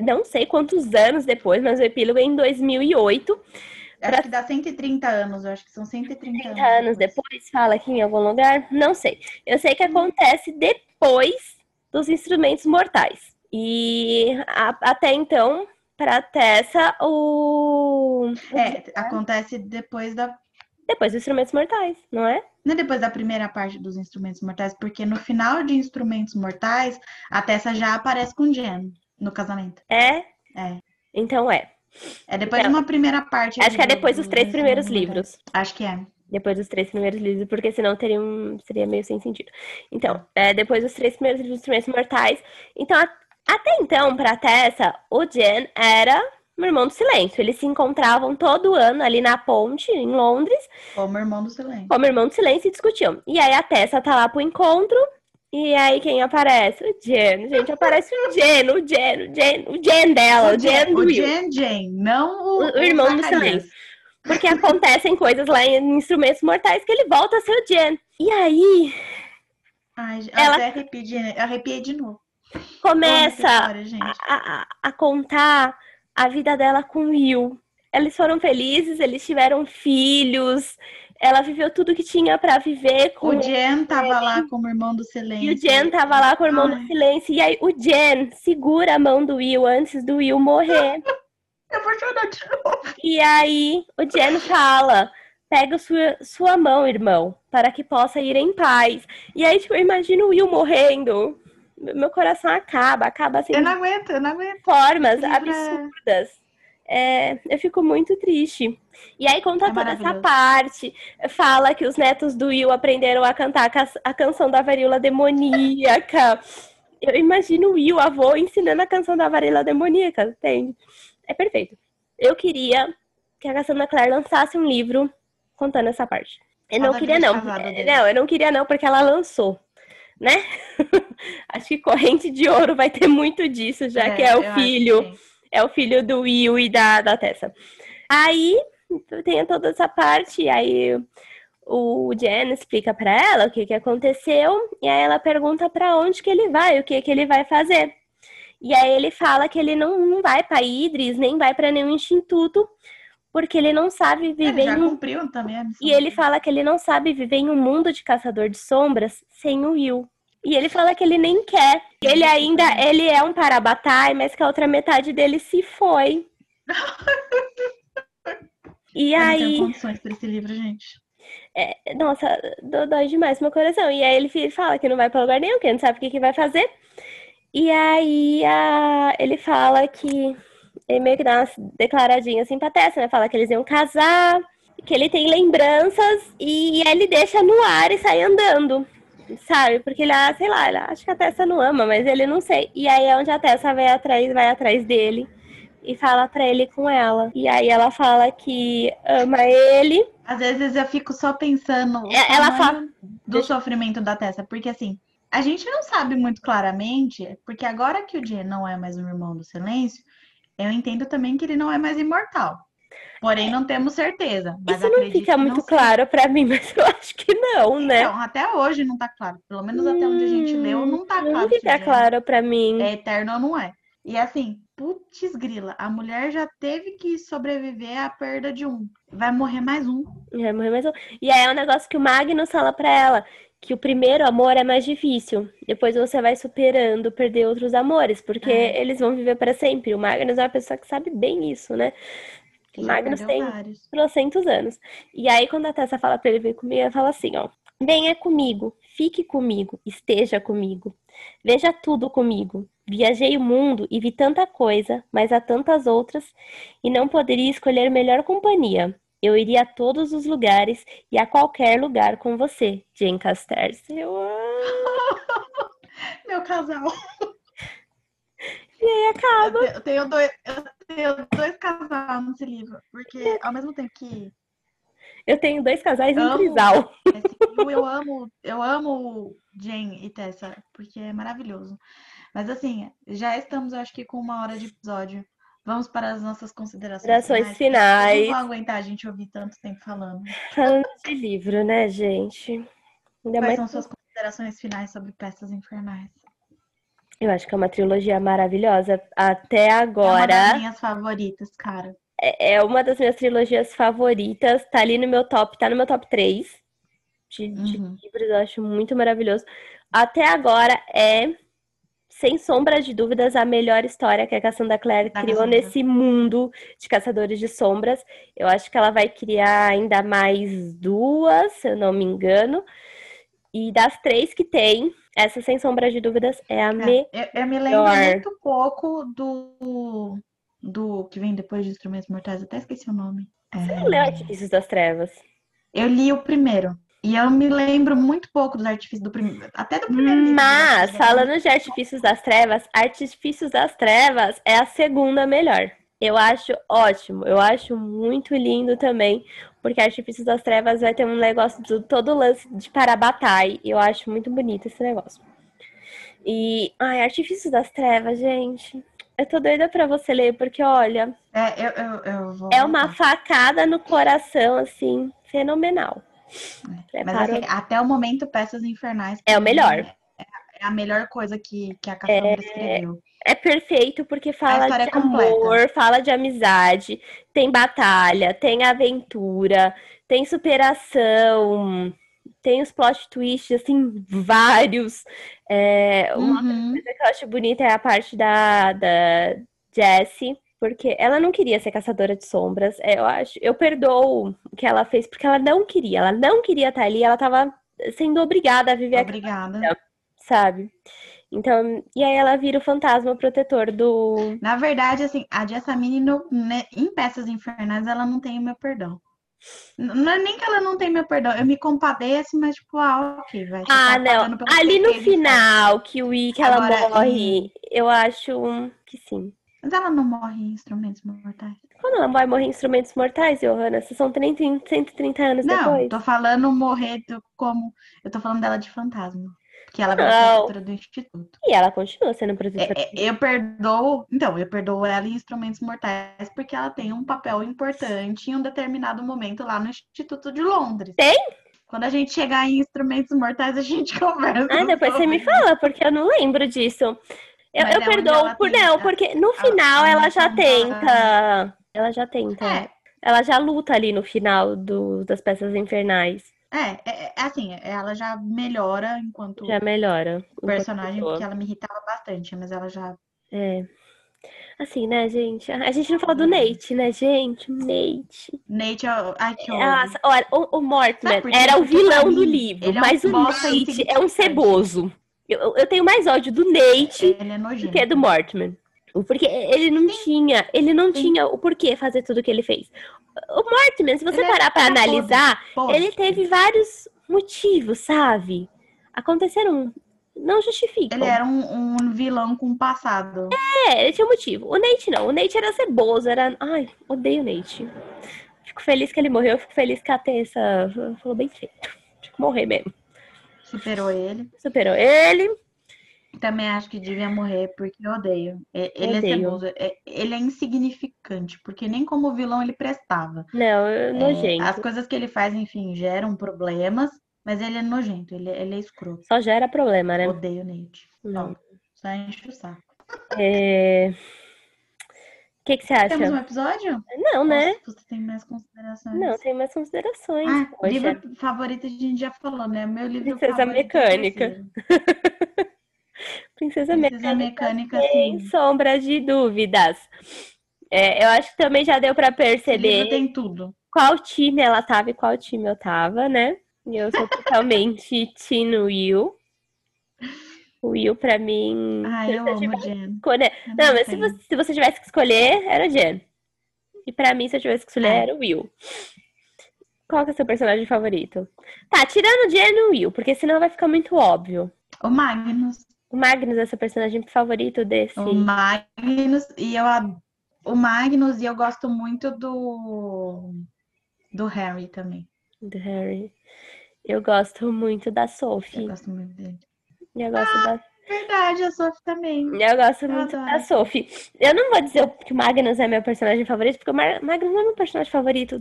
não sei quantos anos depois, mas o epílogo é em 2008. Acho pra... que dá 130 anos, eu acho que são 130 anos. anos depois. depois, fala aqui em algum lugar? Não sei. Eu sei que acontece depois dos instrumentos mortais. E a, até então, para Tessa, o. É, acontece depois da. Depois dos instrumentos mortais, não é? Não é depois da primeira parte dos instrumentos mortais, porque no final de Instrumentos Mortais, a Tessa já aparece com Jen no casamento. É? É. Então é. É depois então, de uma primeira parte. Acho que é depois dos três primeiros livros. Acho que é. Depois dos três primeiros livros, porque senão teria um, seria meio sem sentido. Então, é depois dos três primeiros livros dos Instrumentos Mortais. Então, a, até então, pra Tessa, o Jen era o irmão do silêncio. Eles se encontravam todo ano ali na ponte, em Londres. Como irmão do silêncio. Como irmão do silêncio e discutiam. E aí a Tessa tá lá pro encontro. E aí quem aparece? O Jen. Gente, aparece o Jen, o Jen, o Jen, o Jen dela, o, o Jen, do O Jen, Jen, não o, o, o irmão do silêncio. Porque acontecem coisas lá em Instrumentos Mortais que ele volta a ser o Jen. E aí... Ai, ela arrepiei, arrepiei de novo. Começa história, a, a, a contar a vida dela com o Will. Eles foram felizes, eles tiveram filhos, ela viveu tudo que tinha para viver com O Jen tava lá como irmão do silêncio. E o Jen tava lá com o irmão Ai. do silêncio. E aí o Jen segura a mão do Will antes do Will morrer. Eu vou chorar de novo. E aí o Jen fala: pega sua, sua mão, irmão, para que possa ir em paz. E aí, tipo, eu imagino o Will morrendo. Meu coração acaba, acaba assim. Eu não aguento, eu não aguento. Formas absurdas. É, eu fico muito triste. E aí conta é toda essa parte. Fala que os netos do Will aprenderam a cantar a canção da varíola demoníaca. Eu imagino o Will, avô, ensinando a canção da varíola demoníaca, entende? É perfeito. Eu queria que a Cassandra Clare lançasse um livro contando essa parte. Eu não queria, não. Não, eu não queria, não, porque ela lançou né? Acho que corrente de ouro vai ter muito disso, já é, que é o filho, é o filho do Will e da, da Tessa. Aí tem toda essa parte, aí o Jen explica para ela o que, que aconteceu, e aí ela pergunta para onde que ele vai, o que que ele vai fazer. E aí ele fala que ele não, não vai para Idris, nem vai para nenhum instituto, porque ele não sabe viver. já em... cumpriu também a missão. E ele fala que ele não sabe viver em um mundo de caçador de sombras sem o Will. E ele fala que ele nem quer. Ele ainda ele é um parabatai, mas que a outra metade dele se foi. e Eu aí. Não tenho condições para esse livro, gente. É, nossa, dói demais meu coração. E aí ele fala que não vai para lugar nenhum, que não sabe o que, que vai fazer. E aí a... ele fala que ele meio que dá uma declaradinha assim pra Tessa, né? Fala que eles iam casar, que ele tem lembranças e ele deixa no ar e sai andando sabe? Porque ele, ah, sei lá, ele acha que a Tessa não ama, mas ele não sei. E aí é onde a Tessa vai atrás, vai atrás dele e fala pra ele com ela. E aí ela fala que ama ele. Às vezes eu fico só pensando é, ela fala do sofrimento da Tessa, porque assim, a gente não sabe muito claramente, porque agora que o Jay não é mais um irmão do silêncio, eu entendo também que ele não é mais imortal. Porém, não temos certeza. Isso não fica muito não claro para mim, mas eu acho que não, né? Então, até hoje não tá claro. Pelo menos até onde a gente leu, não tá claro. Não fica claro para mim. É eterno ou não é. E assim, putz grila, a mulher já teve que sobreviver à perda de um. Vai morrer mais um. Vai morrer mais um. E aí é um negócio que o Magnus fala pra ela, que o primeiro amor é mais difícil. Depois você vai superando, perder outros amores, porque é. eles vão viver para sempre. O Magnus é uma pessoa que sabe bem isso, né? Magnus tem trocentos anos. E aí, quando a Tessa fala pra ele vir comigo, ela fala assim, ó. Venha comigo, fique comigo, esteja comigo. Veja tudo comigo. Viajei o mundo e vi tanta coisa, mas há tantas outras, e não poderia escolher melhor companhia. Eu iria a todos os lugares e a qualquer lugar com você, Jane Casters. Eu Meu casal. E aí acaba. Eu tenho dois, eu tenho dois casais nesse livro, porque ao mesmo tempo que. Eu tenho dois casais em trisal. Eu amo, eu amo Jane e Tessa, porque é maravilhoso. Mas assim, já estamos, acho que, com uma hora de episódio. Vamos para as nossas considerações, considerações finais. finais. Não vou aguentar a gente ouvir tanto tempo falando. Falando de livro, né, gente? Ainda Quais mais... são suas considerações finais sobre peças infernais? Eu acho que é uma trilogia maravilhosa. Até agora. É uma das minhas favoritas, cara. É, é uma das minhas trilogias favoritas. Tá ali no meu top, tá no meu top 3 de, de Uhum. livros. Eu acho muito maravilhoso. Até agora é, sem sombra de dúvidas, a melhor história que a Cassandra Clare Da criou Cassandra. nesse mundo de caçadores de sombras. Eu acho que ela vai criar ainda mais duas, se eu não me engano. E das três que tem, essa, sem sombra de dúvidas, é a É, melhor. eu, eu me lembro muito pouco do, do que vem depois de Instrumentos Mortais. Até esqueci o nome. É, Você não leu Artifícios das Trevas? Eu li o primeiro. E eu me lembro muito pouco dos artifícios do primeiro. Até do primeiro livro. Mas, né? falando de Artifícios das Trevas, Artifícios das Trevas é a segunda melhor. Eu acho ótimo, eu acho muito lindo também, porque Artifícios das Trevas vai ter um negócio do todo lance de Parabatai. Eu acho muito bonito esse negócio. E, ai, Artifícios das Trevas, gente. Eu tô doida pra você ler, porque olha, É, eu, eu, eu vou. é uma facada no coração, assim, fenomenal. Mas Prepara- assim, até o momento, Peças Infernais. É o melhor. É, é a melhor coisa que, que a Cassandra escreveu. É perfeito porque fala de é amor, fala de amizade, tem batalha, tem aventura, tem superação, tem os plot twists, assim, vários. É, uma Uhum. coisa que eu acho bonita é a parte da, da Jessie, porque ela não queria ser caçadora de sombras. É, eu acho, eu perdoo o que ela fez, porque ela não queria, ela não queria estar ali, ela estava sendo obrigada a viver aquilo Obrigada. sabe? Então, e aí ela vira o fantasma protetor do. Na verdade, assim, a Jessamine no, né, em Peças Infernais, ela não tem o meu perdão. Não é nem que ela não tem meu perdão, eu me compadeço, mas tipo, ah, ok, vai. Ah, tá não. Ali no então. final, que o que ela Agora, morre, eu acho que sim. Mas ela não morre em Instrumentos Mortais. Quando ela vai morrer em instrumentos mortais, Johanna? Vocês são 30, 130 anos Não, depois. tô falando morrer do- como. Eu tô falando dela de fantasma. Que ela Não. virou protetora do instituto. E ela continua sendo protetora. É, é, eu perdoo. Então, eu perdoo ela em Instrumentos Mortais porque ela tem um papel importante em um determinado momento lá no Instituto de Londres. Tem? Quando a gente chegar em Instrumentos Mortais, a gente conversa. Ah, depois você me sobre fala, porque eu não lembro disso. Eu, eu é perdoo por tenta. não, porque no final ela ela já tenta- tenta. Ela já tenta. É. Ela já luta ali no final do, das peças infernais. É, é, é assim, ela já melhora enquanto Já melhora. enquanto personagem, pessoa. porque ela me irritava bastante, mas ela já. É. Assim, né, gente? A gente não falou do Nate, né, gente? O Nate. Nate, ai, que ódio. Nossa, olha, o, o quê? era o vilão mim, do livro, ele é um mas o Nate é um ceboso. Eu, eu tenho mais ódio do Nate é do que do Mortman. Porque ele não tinha, ele não Sim. tinha o porquê fazer tudo o que ele fez. O Mortman, se você Ele é parar pra podre, analisar, Pô, ele teve vários motivos, sabe? Aconteceram, não justificam. ele era um, um vilão com passado. É, ele tinha um motivo. O Nate não. O Nate era ceboso, era. Ai, odeio o Nate. Fico feliz que ele morreu, fico feliz que a Tessa falou bem feito. Tinha que morrer mesmo. Superou ele. Superou ele. Também acho que devia morrer, porque eu odeio. Ele é Odeio. ceboso. É- Ele é insignificante, porque nem como vilão ele prestava. Não, nojento. É, As coisas que ele faz, enfim, geram problemas, mas ele é nojento, ele, ele é escroto. Só gera problema, né? Odeio o Nate. Não. Só enche o saco. É... O que, que você acha? Temos um episódio? Não, né? Ou Você tem mais considerações? Não, tem mais considerações. Ah, poxa. livro favorito a gente já falou, né? Meu livro Princesa favorito é Mecânica. terceiro. Princesa, Princesa Mecânica, Mecânica, sem sim. sombra de dúvidas. É, eu acho que também já deu Esse perceber tem tudo. qual time ela tava e qual time eu tava, né? Eu sou totalmente Team Will. O Will, pra mim. Ah, eu amo Jen. escolher- Eu Não, mas se você, se você tivesse que escolher, era Jen. E pra mim, se eu tivesse que escolher, Ah. era o Will. Qual que é o seu personagem favorito? Tá, tirando o Jen e o Will, porque senão vai ficar muito óbvio. O Magnus. O Magnus é seu personagem favorito desse. O Magnus e eu o Magnus e eu gosto muito do do Harry também. Do Harry. Eu gosto muito da Eu Sophie. gosto muito dele. Eu gosto da Verdade, a Sophie também. Eu gosto Eu muito adoro. da Sophie. Eu não vou dizer que o Magnus é meu personagem favorito, porque o Magnus não é meu personagem favorito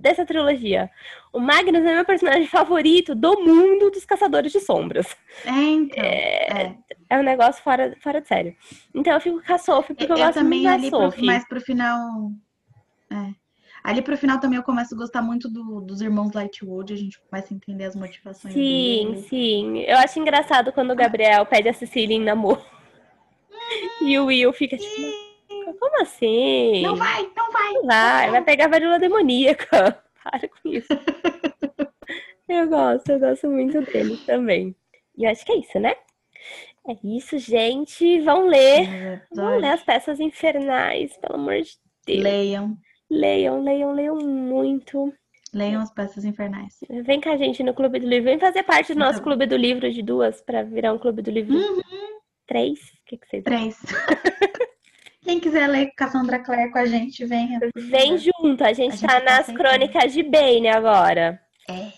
dessa trilogia. O Magnus é meu personagem favorito do mundo dos Caçadores de Sombras. É, então. É, é. é um negócio fora, fora de sério. Então eu fico com a Sophie, porque eu, eu, gosto também muito ali da Sophie. Pro, mais pro final... É. Ali pro final também eu começo a gostar muito do, dos irmãos Lightwood, a gente começa a entender as motivações Sim, deles. sim. Eu acho engraçado quando o Gabriel pede a Cecília em namoro. E o Will fica tipo, como assim? Não vai, não vai. Não vai, vai pegar a varíola demoníaca. Para com isso. eu gosto, eu gosto muito dele também. E eu acho que é isso, né? É isso, gente. Vão ler. É Vão ler as peças infernais, pelo amor de Deus. Leiam. Leiam, leiam, leiam muito. Leiam as peças infernais. Vem com a gente no Clube do Livro. Vem fazer parte do nosso então... Clube do Livro de duas para virar um Clube do Livro. Uhum. Três? O que, que vocês Três. Quem quiser ler Cassandra Clare com a gente, venha. Vem junto, a gente, a tá gente nas tá crônicas de Bane agora. É.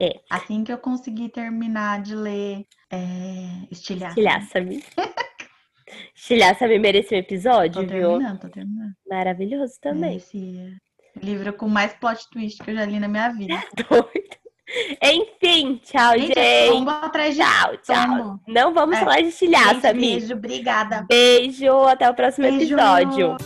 É. Assim que eu conseguir terminar de ler é... Estilhaça. Estilhaça-me. Estilhaça-me merece um episódio, tô viu? terminando, tô terminando. Maravilhoso também. Esse livro com mais plot twist que eu já li na minha vida. Doido. Enfim, tchau, gente. gente. Atrás de tchau, tchau. Não vamos é. falar de estilhaça, Beijo, beijo, obrigada. Beijo, até o próximo beijo. episódio.